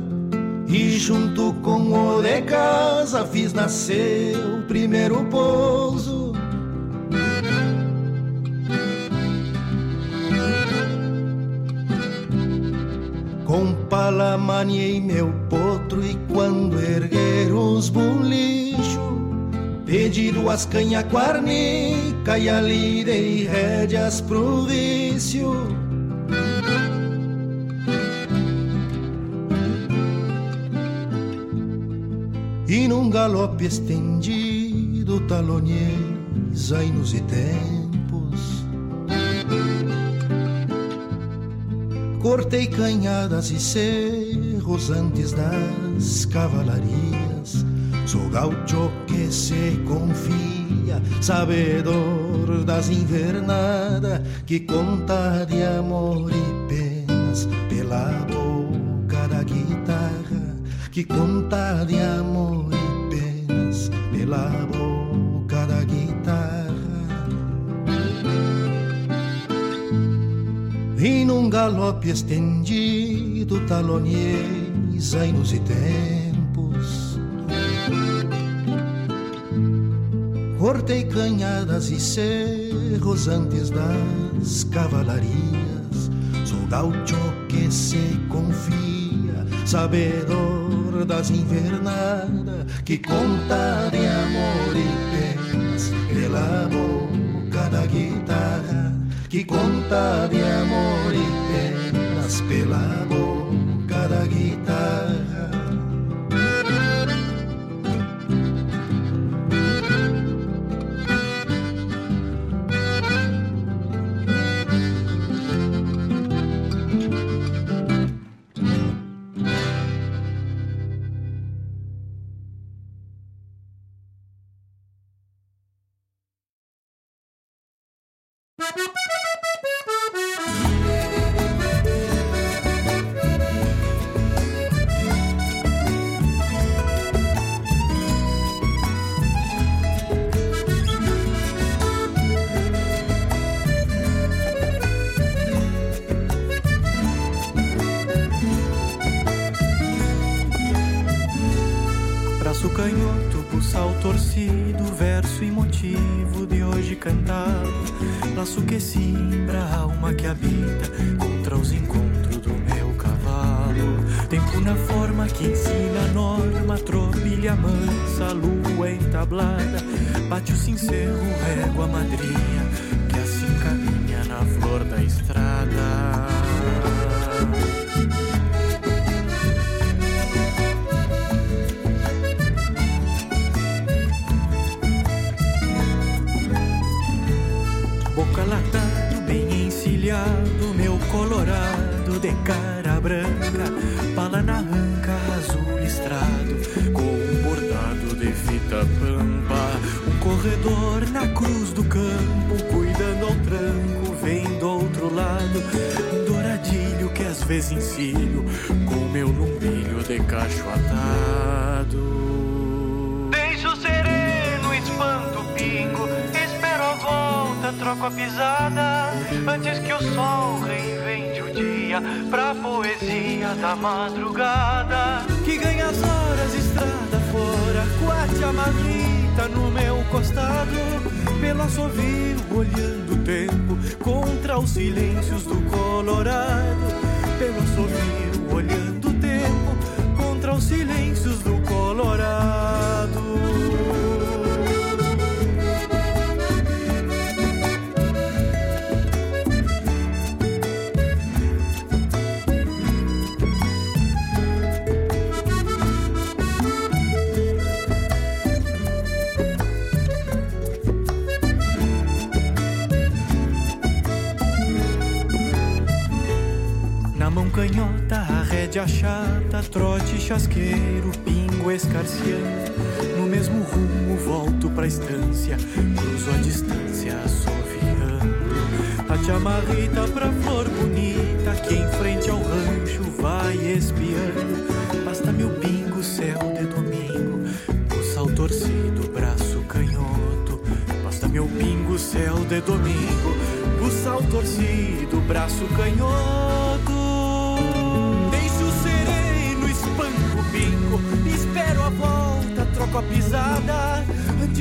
E junto com o de casa fiz nascer o primeiro pouso. Com pala maniei meu potro e quando erguer os bulichos Pedi duas canha quarnica e ali dei rédeas pro vício. E num galope estendido talonhei zainos e tempos. Cortei canhadas e cerros antes das cavalarias. Sou gaucho que se confia, sabedor das invernadas, que conta de amor e penas pela boca da guitarra, que conta de amor e penas pela boca da guitarra. E num galope estendido talonhei zainos Cortei canhadas e cerros antes das cavalarias. Sou que se confia, sabedor das invernadas, que conta de amor e penas pela boca da guitarra, que conta de amor e penas pela boca da guitarra. Laço que simbra a alma que habita contra os encontros do meu cavalo. Tempo na forma que ensina a norma, trobilha mansa, lua entablada. Bate o sincero, régua madrinha, encilho, com meu lumbilho de cacho atado. Deixo sereno, espanto o pingo, espero a volta, troco a pisada, antes que o sol reinvente o dia, pra poesia da madrugada, que ganha as horas estrada fora, quate a marrita no meu costado, pelo assovio olhando o tempo, contra os silêncios do Colorado, assovio olhando chata, trote chasqueiro, pingo escarciando. No mesmo rumo, volto pra estância, cruzo a distância, assoviando. A chamarrita pra flor bonita, que em frente ao rancho vai espiando. Basta meu pingo, céu de domingo, o sal torcido, braço canhoto. Basta meu pingo, céu de domingo, o sal torcido, braço canhoto.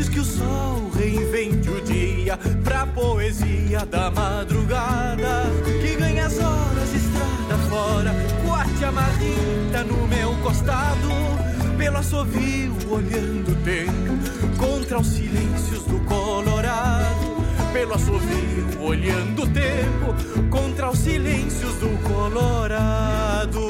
Antes que o sol reinvente o dia, pra poesia da madrugada. Que ganha as horas, estrada fora, corte a no meu costado. Pelo assovio, olhando o tempo, contra os silêncios do Colorado pelo assovio, olhando o tempo contra os silêncios do Colorado.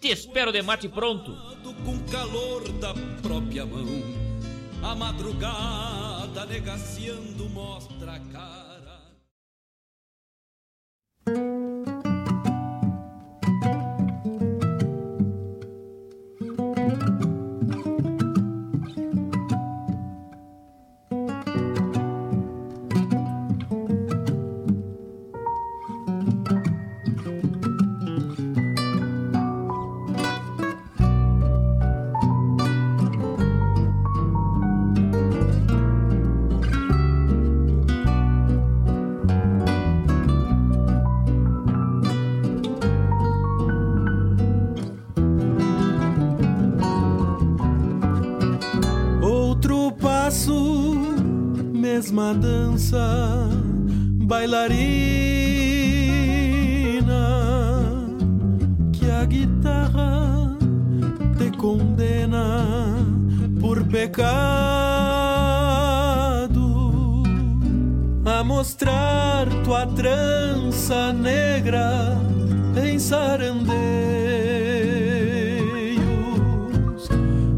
Te espero de mate pronto. Com calor da própria mão, a madrugada negaciando mostra a cara. Dança, bailarina que a guitarra te condena por pecado. A mostrar tua trança negra em sarandeios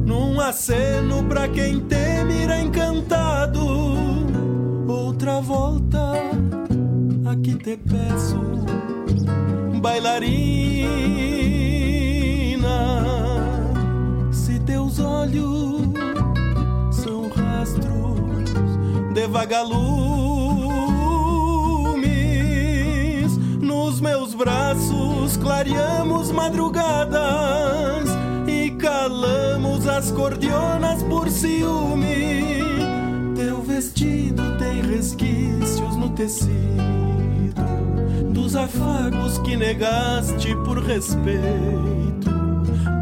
num aceno pra quem te volta, aqui te peço, bailarina. Se teus olhos são rastros de vagalumes, nos meus braços clareamos madrugadas e calamos as cordionas por ciúme. Vestido tem resquícios no tecido dos afagos que negaste por respeito,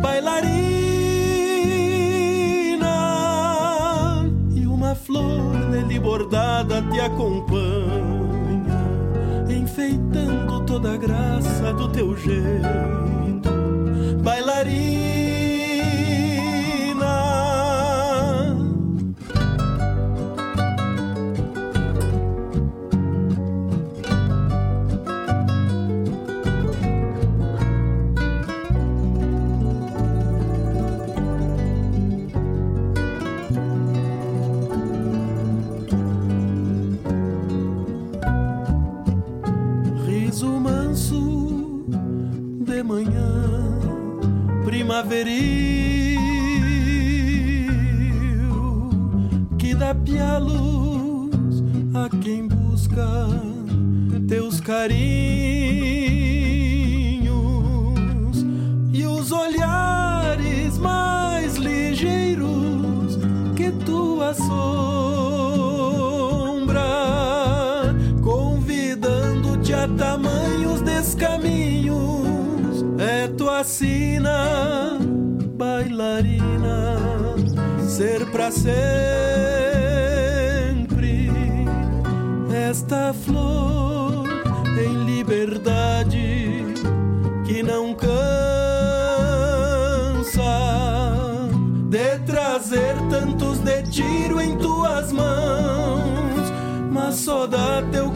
bailarina. E uma flor nele bordada te acompanha, enfeitando toda a graça do teu jeito, bailarina.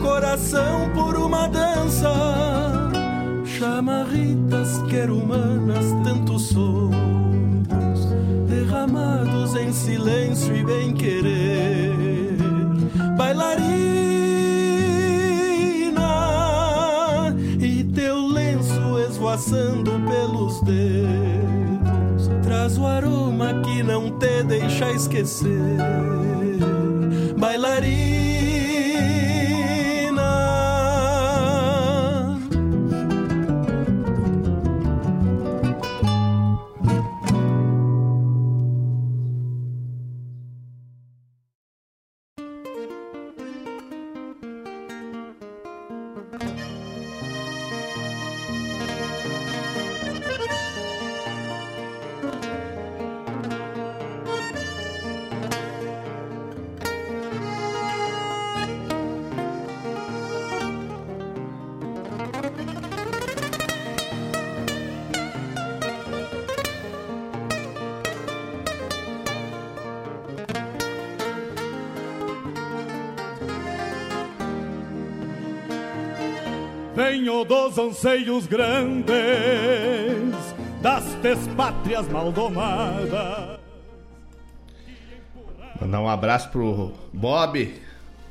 Coração por uma dança. Chamarritas querumanas, tantos sons derramados em silêncio e bem querer, bailarina e teu lenço esvoaçando pelos dedos traz o aroma que não te deixa esquecer, bailarina. Dos anseios grandes das despátrias maldomadas. Mandar um abraço pro Bob,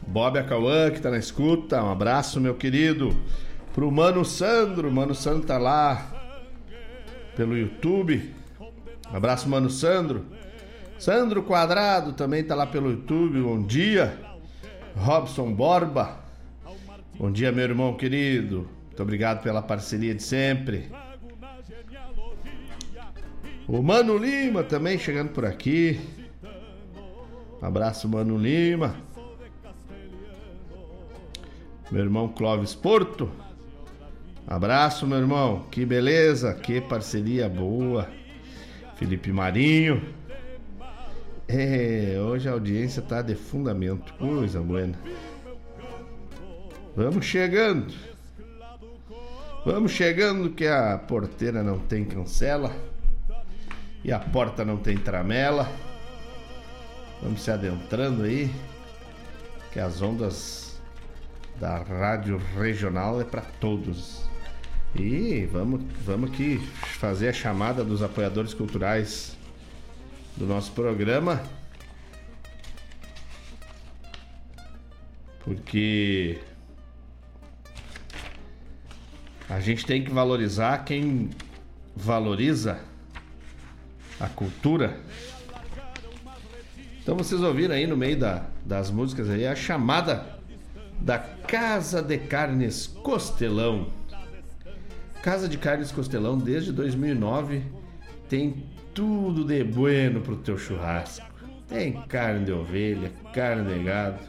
Bob Acauã, que tá na escuta. Um abraço, meu querido. Pro Mano Sandro, Mano Sandro tá lá pelo YouTube. Um abraço, Mano Sandro. Sandro Quadrado também tá lá pelo YouTube. Bom dia. Robson Borba. Bom dia, meu irmão querido. Muito obrigado pela parceria de sempre. O Mano Lima também chegando por aqui. Um abraço, Mano Lima. Meu irmão Clóvis Porto. Abraço, meu irmão. Que beleza, que parceria boa. Felipe Marinho. É, hoje a audiência tá de fundamento. Coisa boa. Vamos chegando. Vamos chegando que a porteira não tem cancela. E a porta não tem tramela. Vamos se adentrando aí. Que as ondas da rádio regional é para todos. E vamos, vamos aqui fazer a chamada dos apoiadores culturais do nosso programa. Porque a gente tem que valorizar quem valoriza a cultura. Então vocês ouviram aí no meio da, das músicas aí a chamada da Casa de Carnes Costelão. Casa de Carnes Costelão desde 2009 tem tudo de bueno pro teu churrasco. Tem carne de ovelha, carne de gado,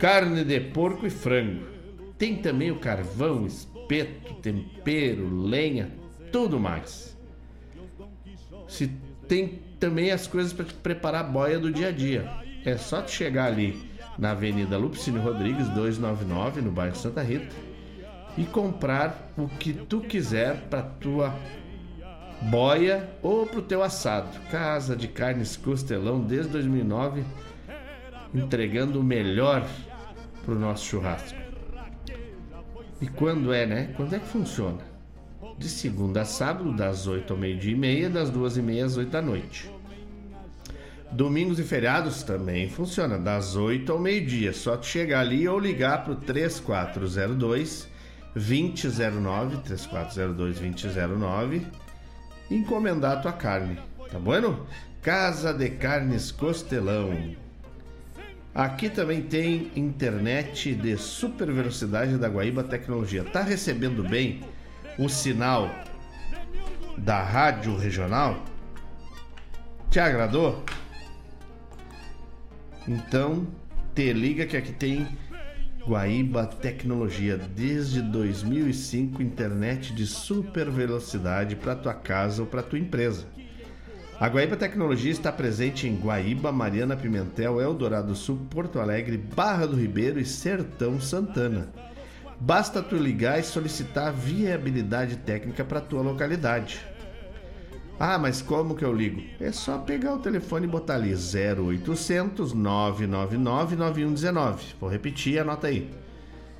carne de porco e frango. Tem também o carvão, espeto, tempero, lenha, tudo mais. Se tem também as coisas para preparar a boia do dia a dia. É só te chegar ali na Avenida Lupicínio Rodrigues 299, no bairro Santa Rita, e comprar o que tu quiser para tua boia ou para o teu assado. Casa de Carnes Costelão desde 2009, entregando o melhor para o nosso churrasco. E quando é, né? Quando é que funciona? De segunda a sábado, das 8 ao meio-dia e meia, das 2 e meia às 8 da noite. Domingos e feriados também funciona, das 8 ao meio-dia. Só te chegar ali ou ligar para o 3402 2009, 3402 2009 e encomendar tua carne, tá bueno? Casa de Carnes Costelão. Aqui também tem internet de super velocidade da Guaíba Tecnologia. Tá recebendo bem o sinal da rádio regional? Te agradou? Então, te liga que aqui tem Guaíba Tecnologia desde 2005, internet de super velocidade para tua casa ou para tua empresa. A Guaíba Tecnologia está presente em Guaíba, Mariana Pimentel, Eldorado Sul, Porto Alegre, Barra do Ribeiro e Sertão Santana. Basta tu ligar e solicitar viabilidade técnica para tua localidade. Ah, mas como que eu ligo? É só pegar o telefone e botar ali 0800 999 9119. Vou repetir, anota aí.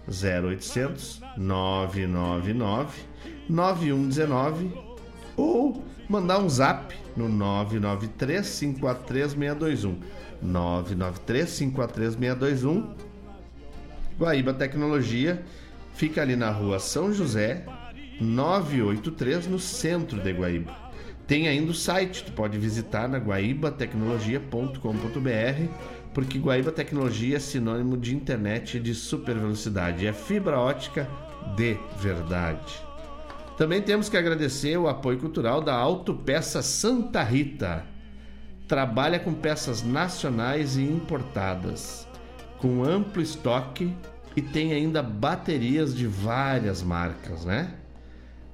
0800 999 9119 ou mandar um zap no 993 543 621. 993 543 621. Guaíba Tecnologia fica ali na rua São José, 983, no centro de Guaíba. Tem ainda o site, tu pode visitar na guaibatecnologia.com.br, porque Guaíba Tecnologia é sinônimo de internet de super velocidade, é fibra ótica de verdade. Também temos que agradecer o apoio cultural da Autopeça Santa Rita. Trabalha com peças nacionais e importadas, com amplo estoque e tem ainda baterias de várias marcas, né?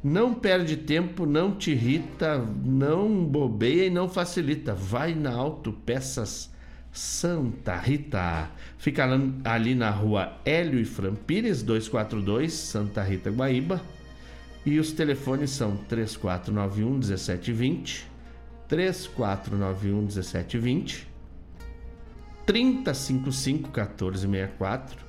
Não perde tempo, não te irrita, não bobeia e não facilita. Vai na Auto Peças Santa Rita. Fica ali na rua Hélio e Frampires, 242, Santa Rita, Guaíba. E os telefones são 3491 1720, 3491 1720, 3055 1464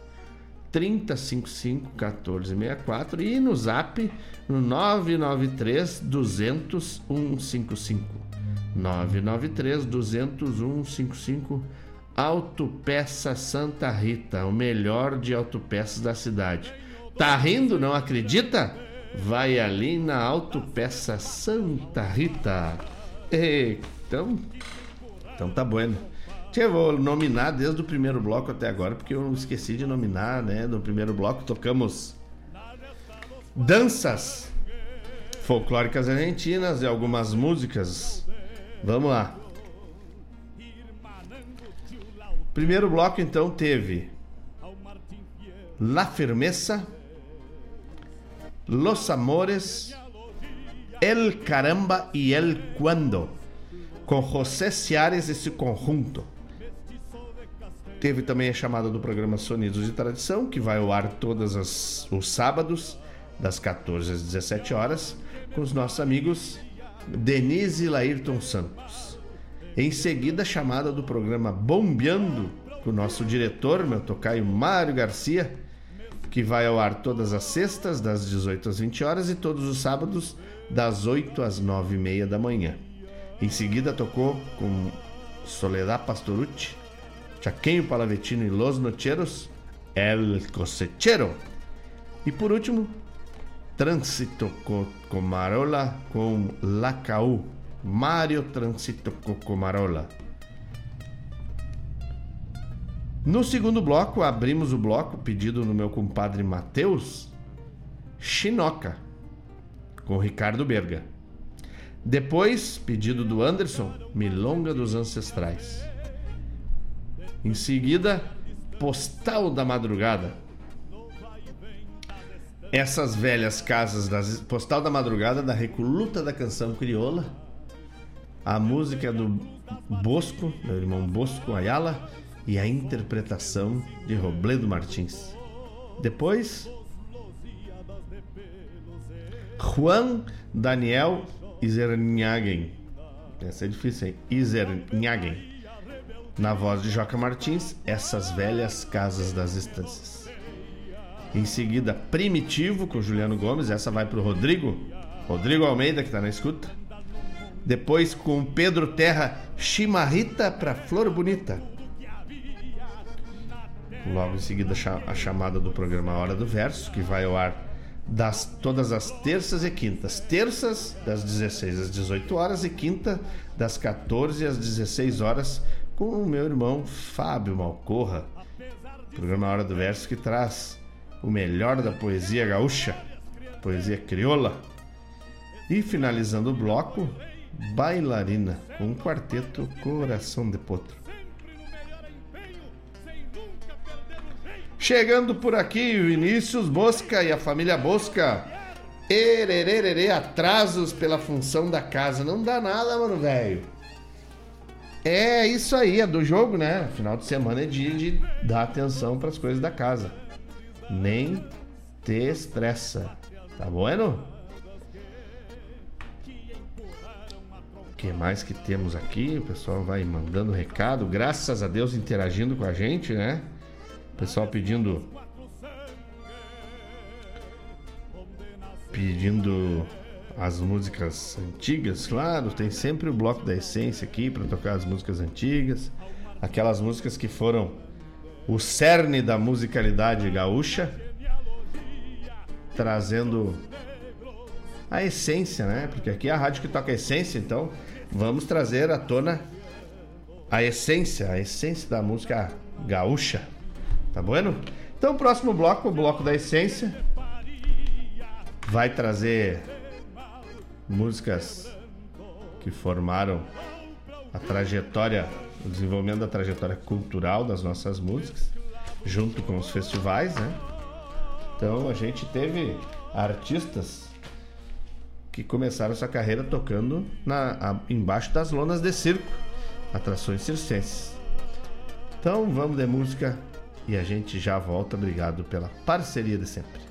3055 1464 e no zap no 993 200 155. 993 200 155 Autopeça Santa Rita, o melhor de autopeças da cidade. Tá rindo? Não acredita? Vai ali na Autopeça Santa Rita. Então, então tá bueno. Eu vou nominar desde o primeiro bloco até agora, porque eu esqueci de nominar, né? No primeiro bloco tocamos danças folclóricas argentinas e algumas músicas. Vamos lá. Primeiro bloco então teve La Firmeza, Los Amores, El Caramba e El Cuando, com José Ciares e seu conjunto. Teve também a chamada do programa Sonidos de Tradição, que vai ao ar todos os sábados, das 14 às 17 horas, com os nossos amigos Denise e Laírton Santos. Em seguida, a chamada do programa Bombeando, com o nosso diretor, meu tocaio Mário Garcia, que vai ao ar todas as sextas, das 18 às 20 horas, e todos os sábados, das 8 às 9 e meia da manhã. Em seguida, tocou com Soledad Pastorucci, Chaqueño Palavetino e Los Nocheros, El Cosechero. E por último, Trânsito Comarola com Lacaú. Mário Trânsito Comarola. No segundo bloco, abrimos o bloco pedido no meu compadre Matheus, Chinoca, com Ricardo Berga. Depois, pedido do Anderson, Milonga dos Ancestrais. Em seguida, Postal da Madrugada. Essas velhas casas das Postal da Madrugada da Recoluta da Canção Crioula. A música do Bosco, meu irmão Bosco Ayala, e a interpretação de Robledo Martins. Depois, Juan Daniel Izernhagen. Essa é difícil, hein? Izernhagen na voz de Joca Martins, Essas Velhas Casas das Estâncias. Em seguida, Primitivo, com Juliano Gomes, essa vai para o Rodrigo, Rodrigo Almeida, que está na escuta. Depois, com Pedro Terra, Chimarrita para Flor Bonita. Logo em seguida, a chamada do programa Hora do Verso, que vai ao ar das todas as terças e quintas. Terças, das 16 às 18 horas, e quinta, das 14 às 16 horas, com o meu irmão Fábio Malcorra. Programa Hora do Verso que traz o melhor da poesia gaúcha, poesia crioula. E finalizando o bloco, Bailarina, com o quarteto Coração de Potro. Chegando por aqui, Vinícius Bosca e a família Bosca. Ererererê, atrasos pela função da casa. Não dá nada, mano, velho. É isso aí, é do jogo, né? Final de semana é dia de dar atenção para as coisas da casa. Nem te estressa. Tá bueno? O que mais que temos aqui? O pessoal vai mandando recado, graças a Deus interagindo com a gente, né? Pessoal pedindo pedindo as músicas antigas, claro, tem sempre o bloco da essência aqui para tocar as músicas antigas, aquelas músicas que foram o cerne da musicalidade gaúcha, trazendo a essência, né? Porque aqui é a rádio que toca a essência, então vamos trazer à tona a essência, a essência da música gaúcha. Tá bueno? Então, o próximo bloco, o bloco da essência, vai trazer músicas que formaram a trajetória, o desenvolvimento da trajetória cultural das nossas músicas, junto com os festivais, né? Então a gente teve artistas que começaram sua carreira tocando na, a, embaixo das lonas de circo, atrações circenses. Então vamos de música e a gente já volta. Obrigado pela parceria de sempre.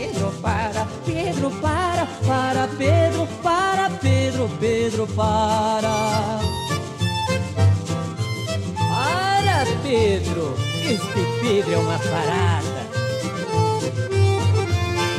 Pedro, para, Pedro, para, para, Pedro, para, Pedro, Pedro, para. Para, Pedro, este Pedro é uma parada.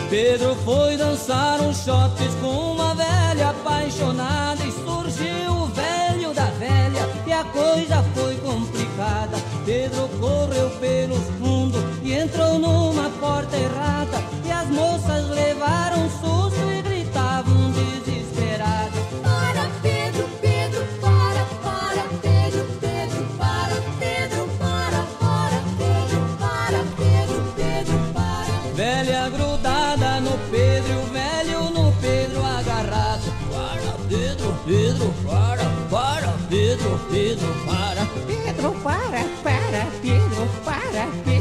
Pedro foi dançar uns shots com uma velha apaixonada e surgiu o velho da velha e a coisa foi complicada. Pedro correu pelos fundos e entrou numa porta errada moças levaram um susto e gritavam desesperadas. Para Pedro, Pedro, para, para Pedro, Pedro, para Pedro, para, para Pedro, para Pedro, Pedro, para. Velha grudada no Pedro, o velho no Pedro agarrado. Para Pedro, Pedro, para, para Pedro, Pedro, para. Pedro, para, para Pedro, para Pedro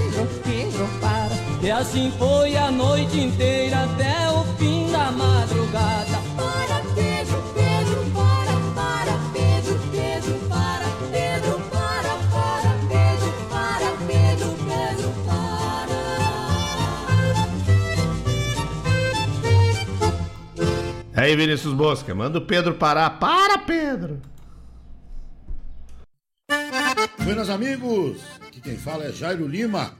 assim foi a noite inteira até o fim da madrugada. Para, Pedro, Pedro, para, para, Pedro, Pedro, para, Pedro, para, para, Pedro, para, Pedro, Pedro, Aí, Vinícius Bosca, manda o Pedro parar. Para, Pedro! Buenas amigos, aqui quem fala é Jairo Lima.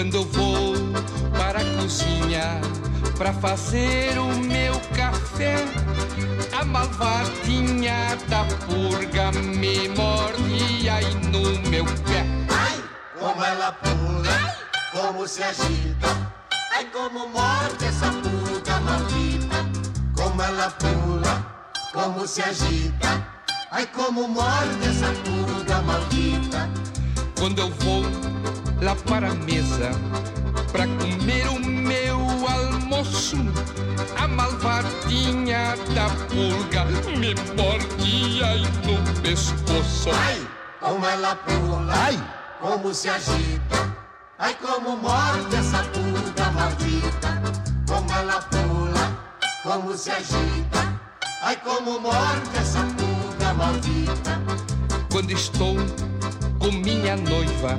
Quando eu vou para a cozinha para fazer o meu café, a malvadinha da purga me mordia aí no meu pé. Ai, como ela pula, como se agita. Ai, como morde essa pulga maldita. Como ela pula, como se agita. Ai, como morde essa pulga maldita. Quando eu vou lá para a mesa para comer o meu almoço, a malvadinha da pulga me mordia aí no pescoço. Ai, como ela pula, ai, como se agita. Ai, como morde essa pulga maldita. Como ela pula, como se agita. Ai, como morde essa pulga maldita. Quando estou com minha noiva,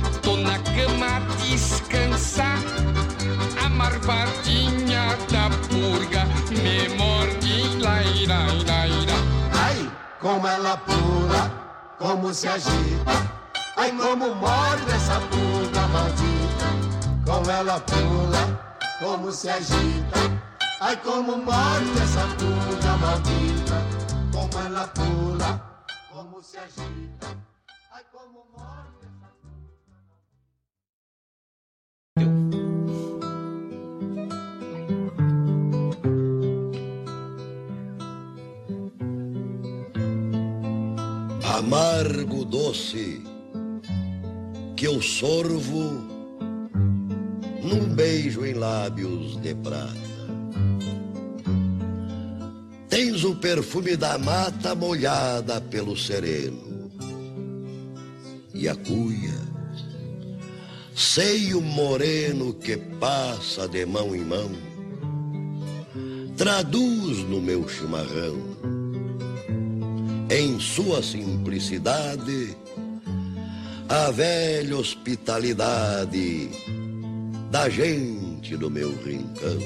tô na cama a descansar. A marvadinha da purga me morde, lai, lai. Ai, como ela pula, como se agita. Ai, como morde essa pulga maldita. Como ela pula, como se agita. Ai, como morde essa pulga maldita. Como ela pula, como se agita. Ai, como morde amargo doce que eu sorvo num beijo em lábios de prata. Tens o perfume da mata molhada pelo sereno e a cuia, seio moreno que passa de mão em mão, traduz no meu chimarrão em sua simplicidade, a velha hospitalidade da gente do meu rincão.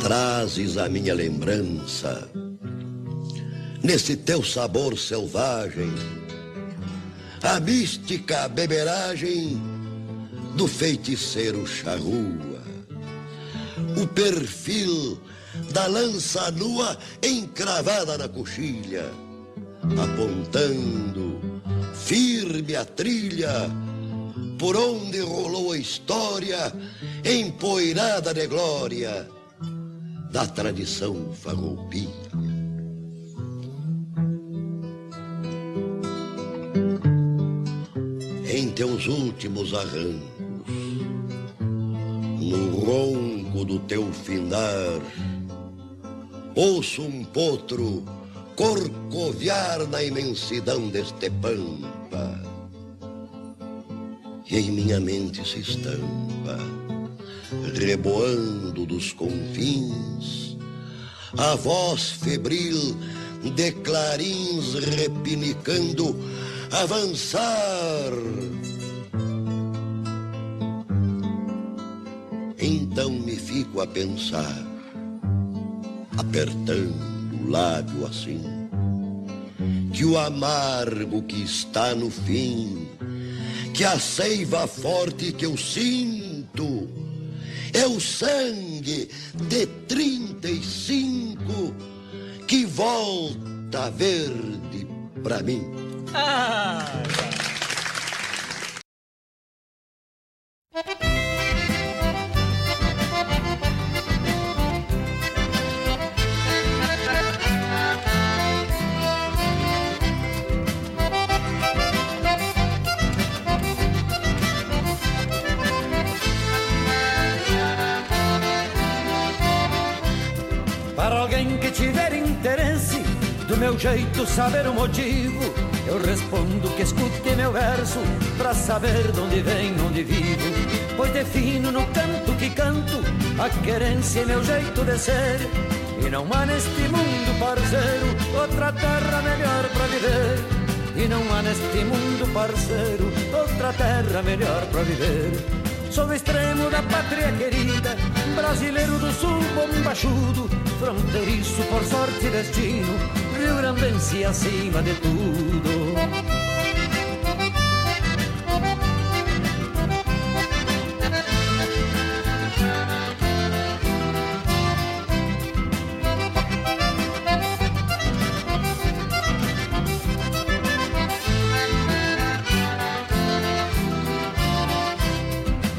Trazes a minha lembrança, nesse teu sabor selvagem, a mística beberagem do feiticeiro charrua, o perfil da lança nua encravada na coxilha, apontando firme a trilha por onde rolou a história, empoeirada de glória da tradição farroupilha. Em teus últimos arrancos, no ronco do teu findar, ouço um potro corcoviar na imensidão deste pampa. E em minha mente se estampa, reboando dos confins, a voz febril de clarins repinicando, avançar. Então me fico a pensar, apertando o lábio assim, que o amargo que está no fim, que a seiva forte que eu sinto, é o sangue de trinta e cinco que volta verde pra mim. Ah, jeito saber o motivo, eu respondo que escute meu verso pra saber de onde vem, onde vivo. Pois defino no canto que canto a querência e meu jeito de ser. E não há neste mundo, parceiro, outra terra melhor pra viver. E não há neste mundo, parceiro, outra terra melhor pra viver. Sou extremo da pátria querida, brasileiro do sul, bombachudo, fronteiriço por sorte e destino, Rio Grandense acima de tudo.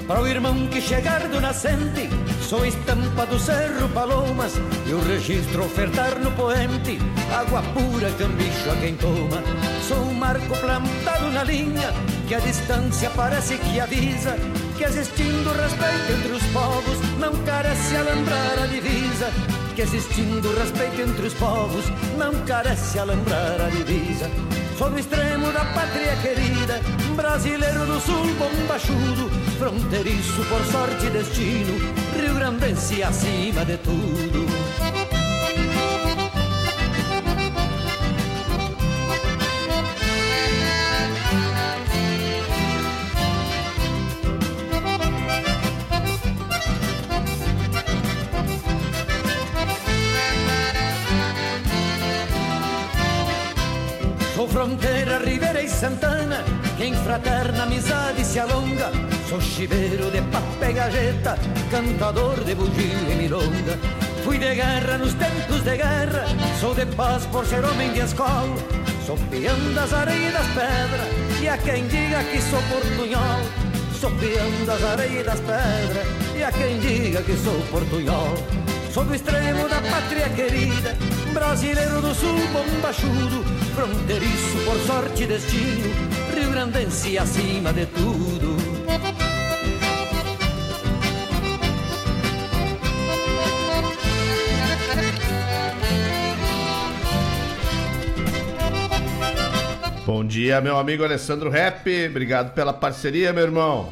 Para o irmão que chegar do nascente, sou estampa do Cerro Palomas e o registro ofertar no poente, água pura cambicho a quem toma. Sou um marco plantado na linha, que a distância parece que avisa, que existindo respeito entre os povos, não carece a lembrar a divisa. Que existindo respeito entre os povos, não carece a lembrar a divisa. Sou do extremo da pátria querida, brasileiro do sul, bombachudo, fronteiriço por sorte e destino, Rio Grandense acima de tudo. Sou fronteira, Ribeira e Santana, que em fraterna amizade se alonga. Sou chiveiro de papel e gajeta, cantador de bugio e milonga. Fui de guerra nos tempos de guerra, sou de paz por ser homem de escola. Sou peão das areias das pedras, e a quem diga que sou portunhol. Sou peão das areias das pedras, e a quem diga que sou portunhol. Sou do extremo da pátria querida, brasileiro do sul, bombachudo, fronteiriço por sorte e destino, Rio Grandense acima de tudo. Bom dia, meu amigo Alessandro Rap. Obrigado pela parceria, meu irmão.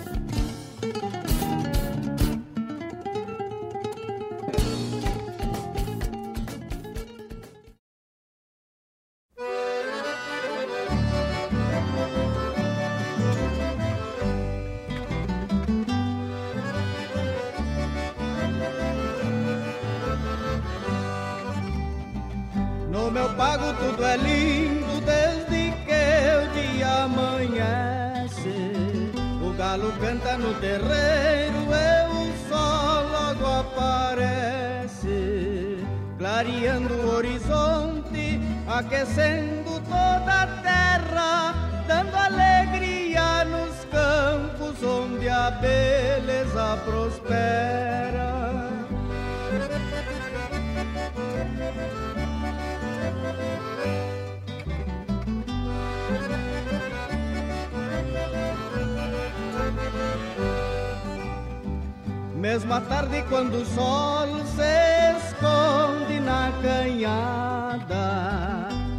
Mesmo à tarde, quando o sol se esconde na canhada,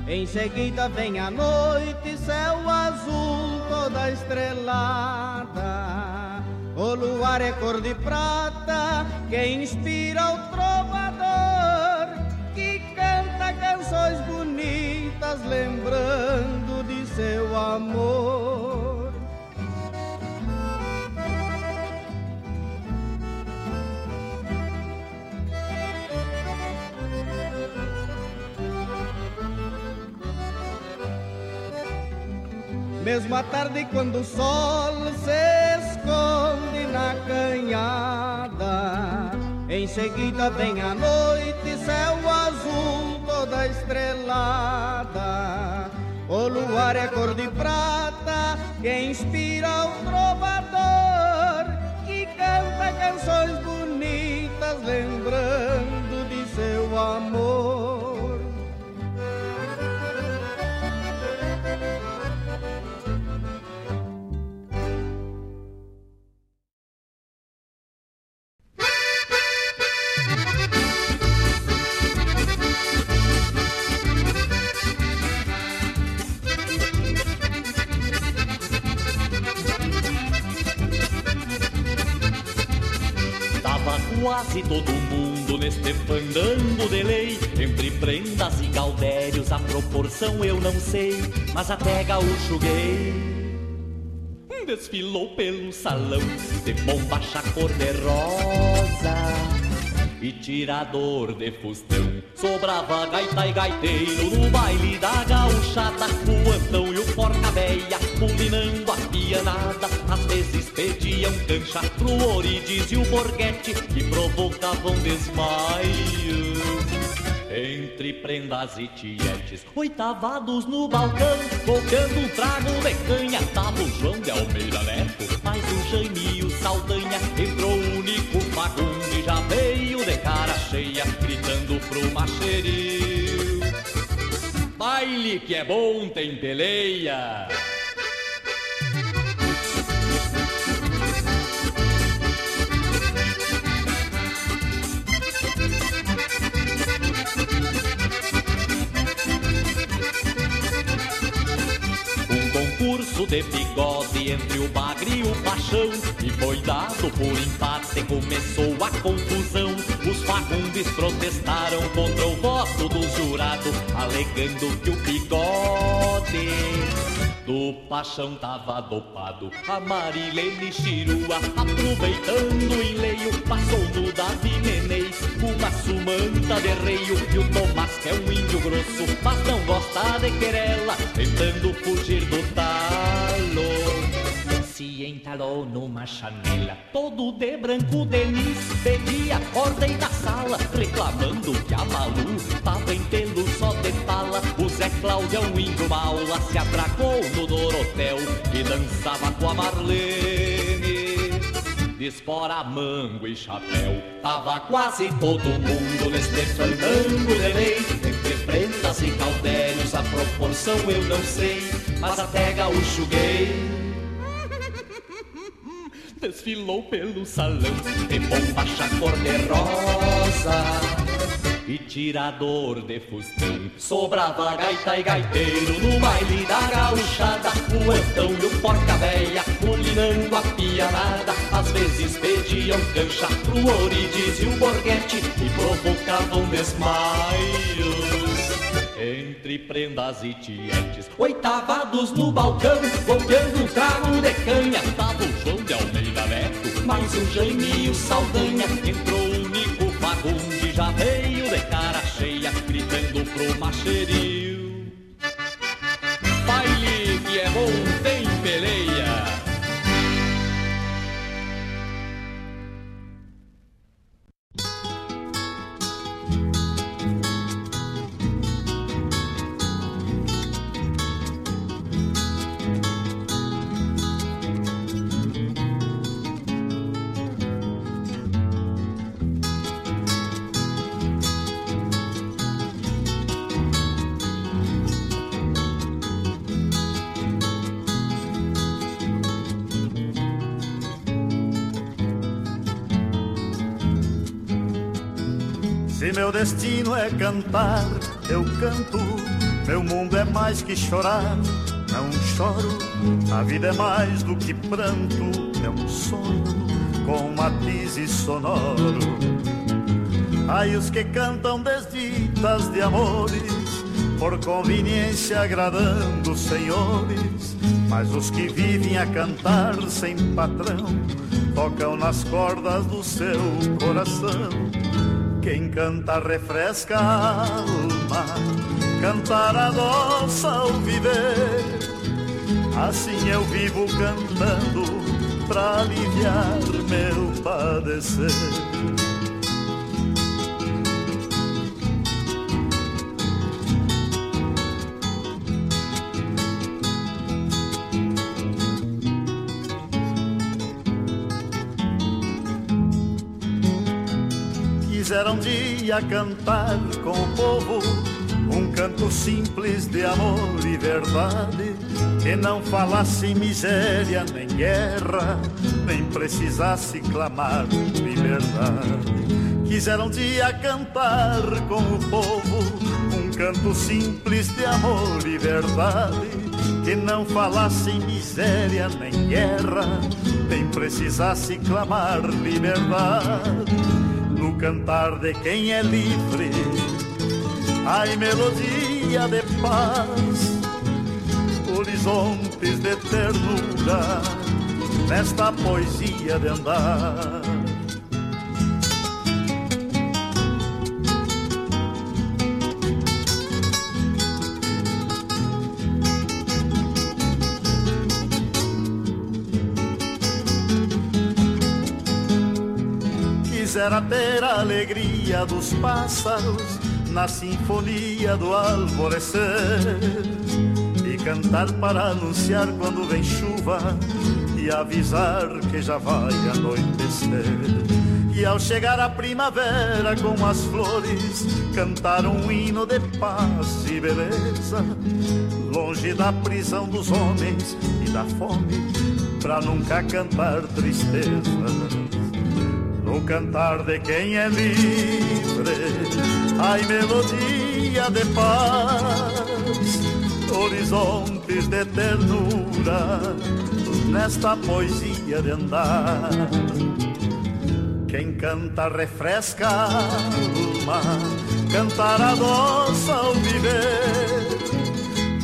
em seguida vem a noite, céu azul toda estrelada. O luar é cor de prata que inspira o trovador que canta canções bonitas lembrando de seu amor. Mesmo à tarde, quando o sol se esconde na canhada, em seguida vem a noite, céu azul toda estrelada. O luar é cor de prata que inspira o trovador que canta canções bonitas lembrando de seu amor. Eu não sei Mas até gaúcho gay Desfilou pelo salão de bombacha cor-de-rosa e tirador de fustão. Sobrava gaita e gaiteiro no baile da gauchada O antão e o porca véia combinando a pianada. Às vezes pediam cancha pro Orides e o Borghetti Que provocavam desmaio entre prendas e tietes, oitavados no balcão, tocando um trago de canha, tava o João de Almeida Neto, mais o Jaime o Saldanha, entrou o único Fagundes e já veio de cara cheia, gritando pro macheril. Baile que é bom tem peleia. Concurso de bigode entre o bagre e o paixão. E foi dado por empate, começou a confusão. Os fagundes protestaram contra o voto do jurado Alegando que o bigode do paixão tava dopado. A Marilene Chirua Aproveitando o enleio Passou no Davi Menez Uma sumanta de reio E o Tomás que é um índio grosso Mas não gosta de querela Tentando fugir do talo se entalou numa chanela Todo de branco Denis Pedia ordem da sala Reclamando que a Malu Tava em pelo só de tala O Zé Cláudio um índio maula Se atracou no Dorotel E dançava com a Marlene. Espora, mango e chapéu Tava quase todo mundo Neste fandango de lei. Entre prendas e caldérios A proporção eu não sei Mas até gaúcho gay desfilou pelo salão de bombacha cor-de-rosa e tirador de fustão. Sobrava gaita e gaiteiro no baile da gauchada, o antão e o porca véia, molinando a pianada. Às vezes pediam cancha pro Orides e o Borghetti e provocavam desmaios. Entre prendas e tietes, oitavados no balcão, golpeando um trago de canha. Tava o João de Almeida Neto, mais o Jaime e o Saldanha. Entrou o Nico Fagundes, já veio de cara cheia, gritando pro macheril. Baile que é bom meu destino é cantar, eu canto. Meu mundo é mais que chorar, não choro. A vida é mais do que pranto, é um sonho com matizes sonoro. Ai, os que cantam desditas de amores, por conveniência agradando senhores. Mas os que vivem a cantar sem patrão, tocam nas cordas do seu coração. Quem canta refresca a alma, cantar adoça ao viver. Assim eu vivo cantando pra aliviar meu padecer. Dia cantar com o povo um canto simples de amor e verdade que não falasse miséria nem guerra, nem precisasse clamar liberdade. Quiseram um dia cantar com o povo um canto simples de amor e verdade que não falasse miséria nem guerra, nem precisasse clamar liberdade no cantar de quem é livre. Ai, melodia de paz, horizontes de ternura, nesta poesia de andar. Quisera ter a alegria dos pássaros na sinfonia do alvorecer e cantar para anunciar quando vem chuva e avisar que já vai anoitecer. E ao chegar a primavera com as flores, cantar um hino de paz e beleza, longe da prisão dos homens e da fome, pra nunca cantar tristeza no cantar de quem é livre, ai melodia de paz, horizontes de ternura, nesta poesia de andar. Quem canta refresca a alma, cantar adoça ao viver,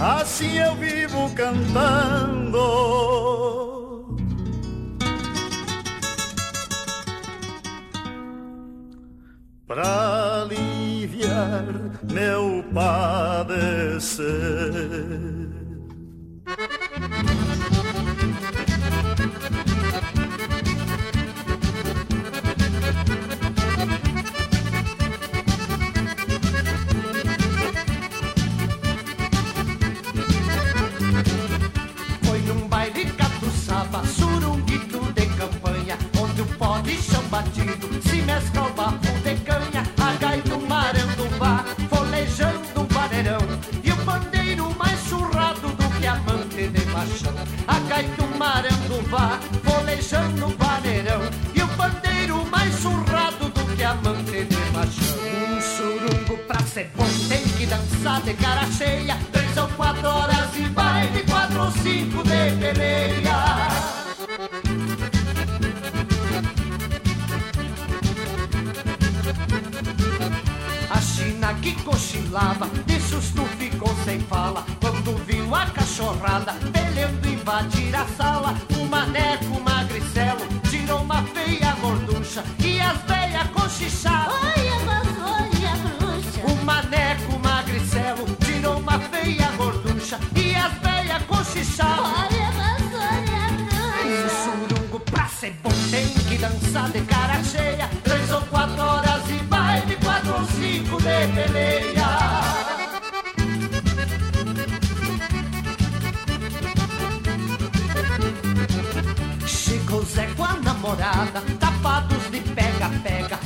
assim eu vivo cantando. Pra aliviar meu padecer. Marandubá, folejando um vaneirão E o bandeiro mais surrado do que amante de machão Um surunguito dançar de cara cheia. Três ou quatro horas de baile, quatro ou cinco de peleia. A China que cochilava, de susto ficou sem fala. Quando viu a cachorrada, pelendo invadir a sala. O maneco magricelo tirou uma feia gorducha e as veias cochichavam. Olha, mas olha, bruxa. O maneco magricelo tirou uma feia gorducha e as veias cochichavam. Olha, mas olha, Um bruxa. surungo pra ser bom tem que dançar de cara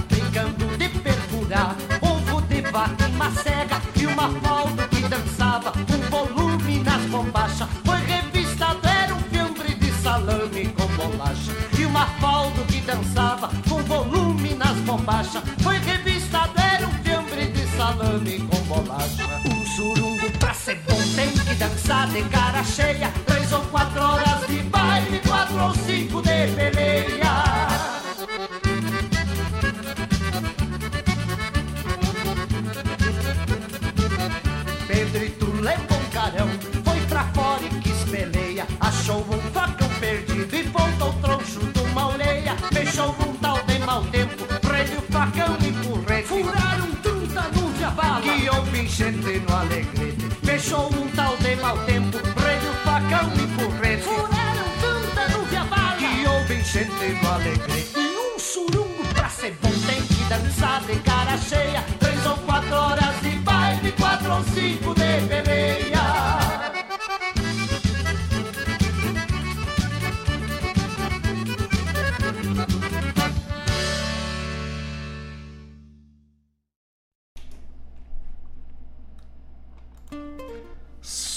brincando de perfurar. Ovo de vaca uma cega e uma falda que dançava, um volume nas bombachas. Foi revistado, era um fiambre de salame com bolacha. E uma falda que dançava, com volume nas bombachas. Foi revistado, era um fiambre de salame com bolacha. Um surungo pra ser bom tem que dançar de cara cheia. Três ou quatro horas de baile, quatro ou cinco de peleia. Houve enchente no alegrete. Fechou um tal de mau tempo, prende o facão e porrete. Furaram trunta no cavalo, que houve enchente no alegrete. E um surungo pra ser bom tem que dançar de cara cheia. Três ou quatro horas de baile, quatro ou cinco de peleia.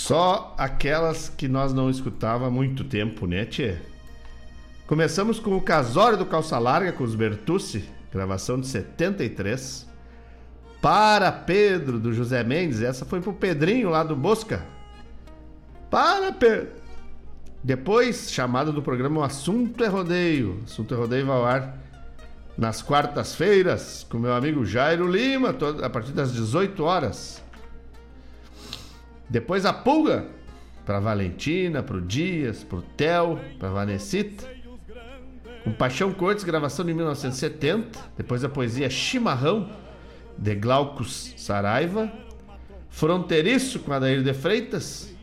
Só aquelas que nós não escutava há muito tempo, né, Tchê? Começamos com o Casório do Calça Larga com os Bertucci, gravação de 73. Para Pedro, do José Mendes, essa foi pro Pedrinho lá do Bosca. Para Pedro. Depois, chamada do programa O Assunto é Rodeio. Assunto é Rodeio vai ao ar nas quartas-feiras com meu amigo Jairo Lima, a partir das 18 horas. Depois a pulga para Valentina, pro Dias, pro Theo, pra Vanessita. Com Paixão Cortes, gravação de 1970. Depois a poesia Chimarrão, de Glaucus Saraiva. Fronteiriço, com Adair de Freitas.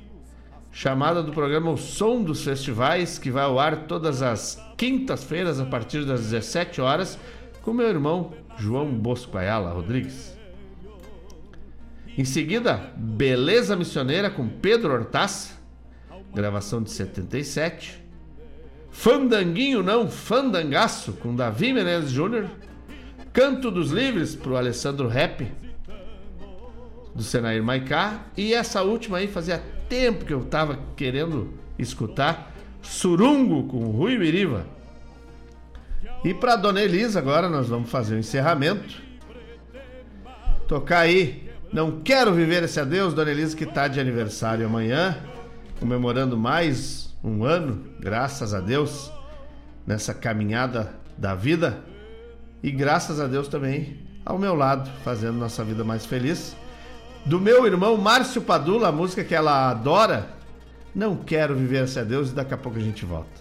Chamada do programa O Som dos Festivais, que vai ao ar todas as quintas-feiras, a partir das 17 horas, com meu irmão João Bosco Ayala Rodrigues. Em seguida, Beleza Missioneira com Pedro Hortaz, gravação de 77. Fandanguinho não, Fandangaço com Davi Menezes Júnior. Canto dos Livres pro Alessandro Rap, do Senair Maicá. E essa última aí fazia tempo que eu tava querendo escutar, Surungo com Rui Biriva. E pra Dona Elisa agora nós vamos fazer o encerramento. Tocar aí Não Quero Viver Esse Adeus, Dona Elisa que tá de aniversário amanhã, comemorando mais um ano, graças a Deus, nessa caminhada da vida. E graças a Deus também ao meu lado, fazendo nossa vida mais feliz. Do meu irmão Márcio Padula, a música que ela adora, Não Quero Viver Esse Adeus, e daqui a pouco a gente volta.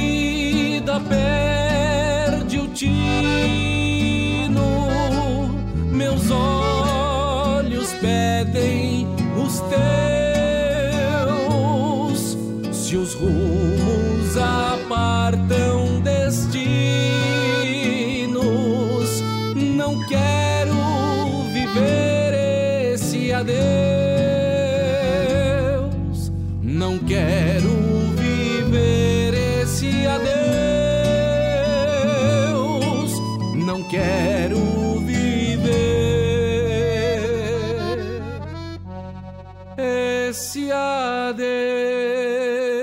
perde o tino, meus olhos pedem os teus. Adeus.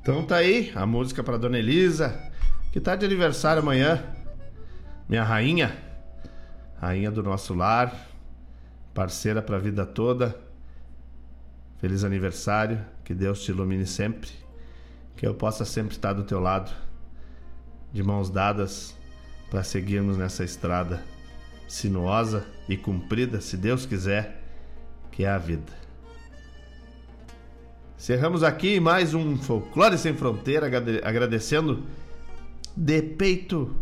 Então tá aí a música pra Dona Elisa, que tá de aniversário amanhã. Minha rainha, rainha do nosso lar, parceira pra vida toda. Feliz aniversário, que Deus te ilumine sempre, que eu possa sempre estar do teu lado, de mãos dadas, para seguirmos nessa estrada sinuosa e comprida, se Deus quiser, que é a vida. Cerramos aqui mais um Folclore Sem Fronteira, agrade- agradecendo de peito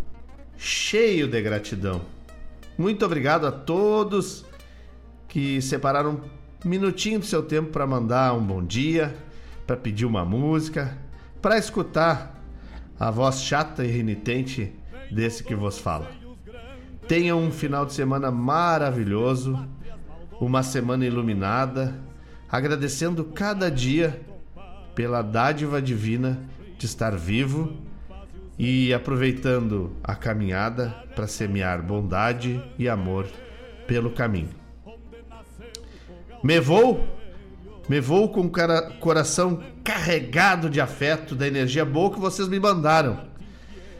cheio de gratidão. Muito obrigado a todos que separaram um minutinho do seu tempo para mandar um bom dia, para pedir uma música, para escutar a voz chata e renitente desse que vos fala. Tenham um final de semana maravilhoso, uma semana iluminada, agradecendo cada dia pela dádiva divina de estar vivo e aproveitando a caminhada para semear bondade e amor pelo caminho. Me vou, me vou com o cara- coração carregado de afeto da energia boa que vocês me mandaram.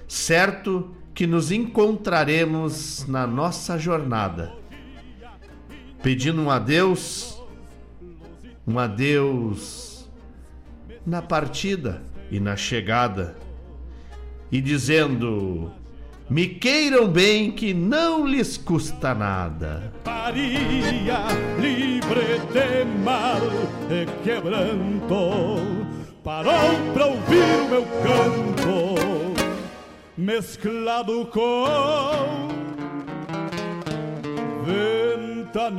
Certo que nos encontraremos na nossa jornada. Pedindo um adeus um adeus na partida e na chegada, e dizendo: Me queiram bem que não lhes custa nada. Paría libre de mal e quebranto parou pra ouvir o meu canto mesclado com ventania.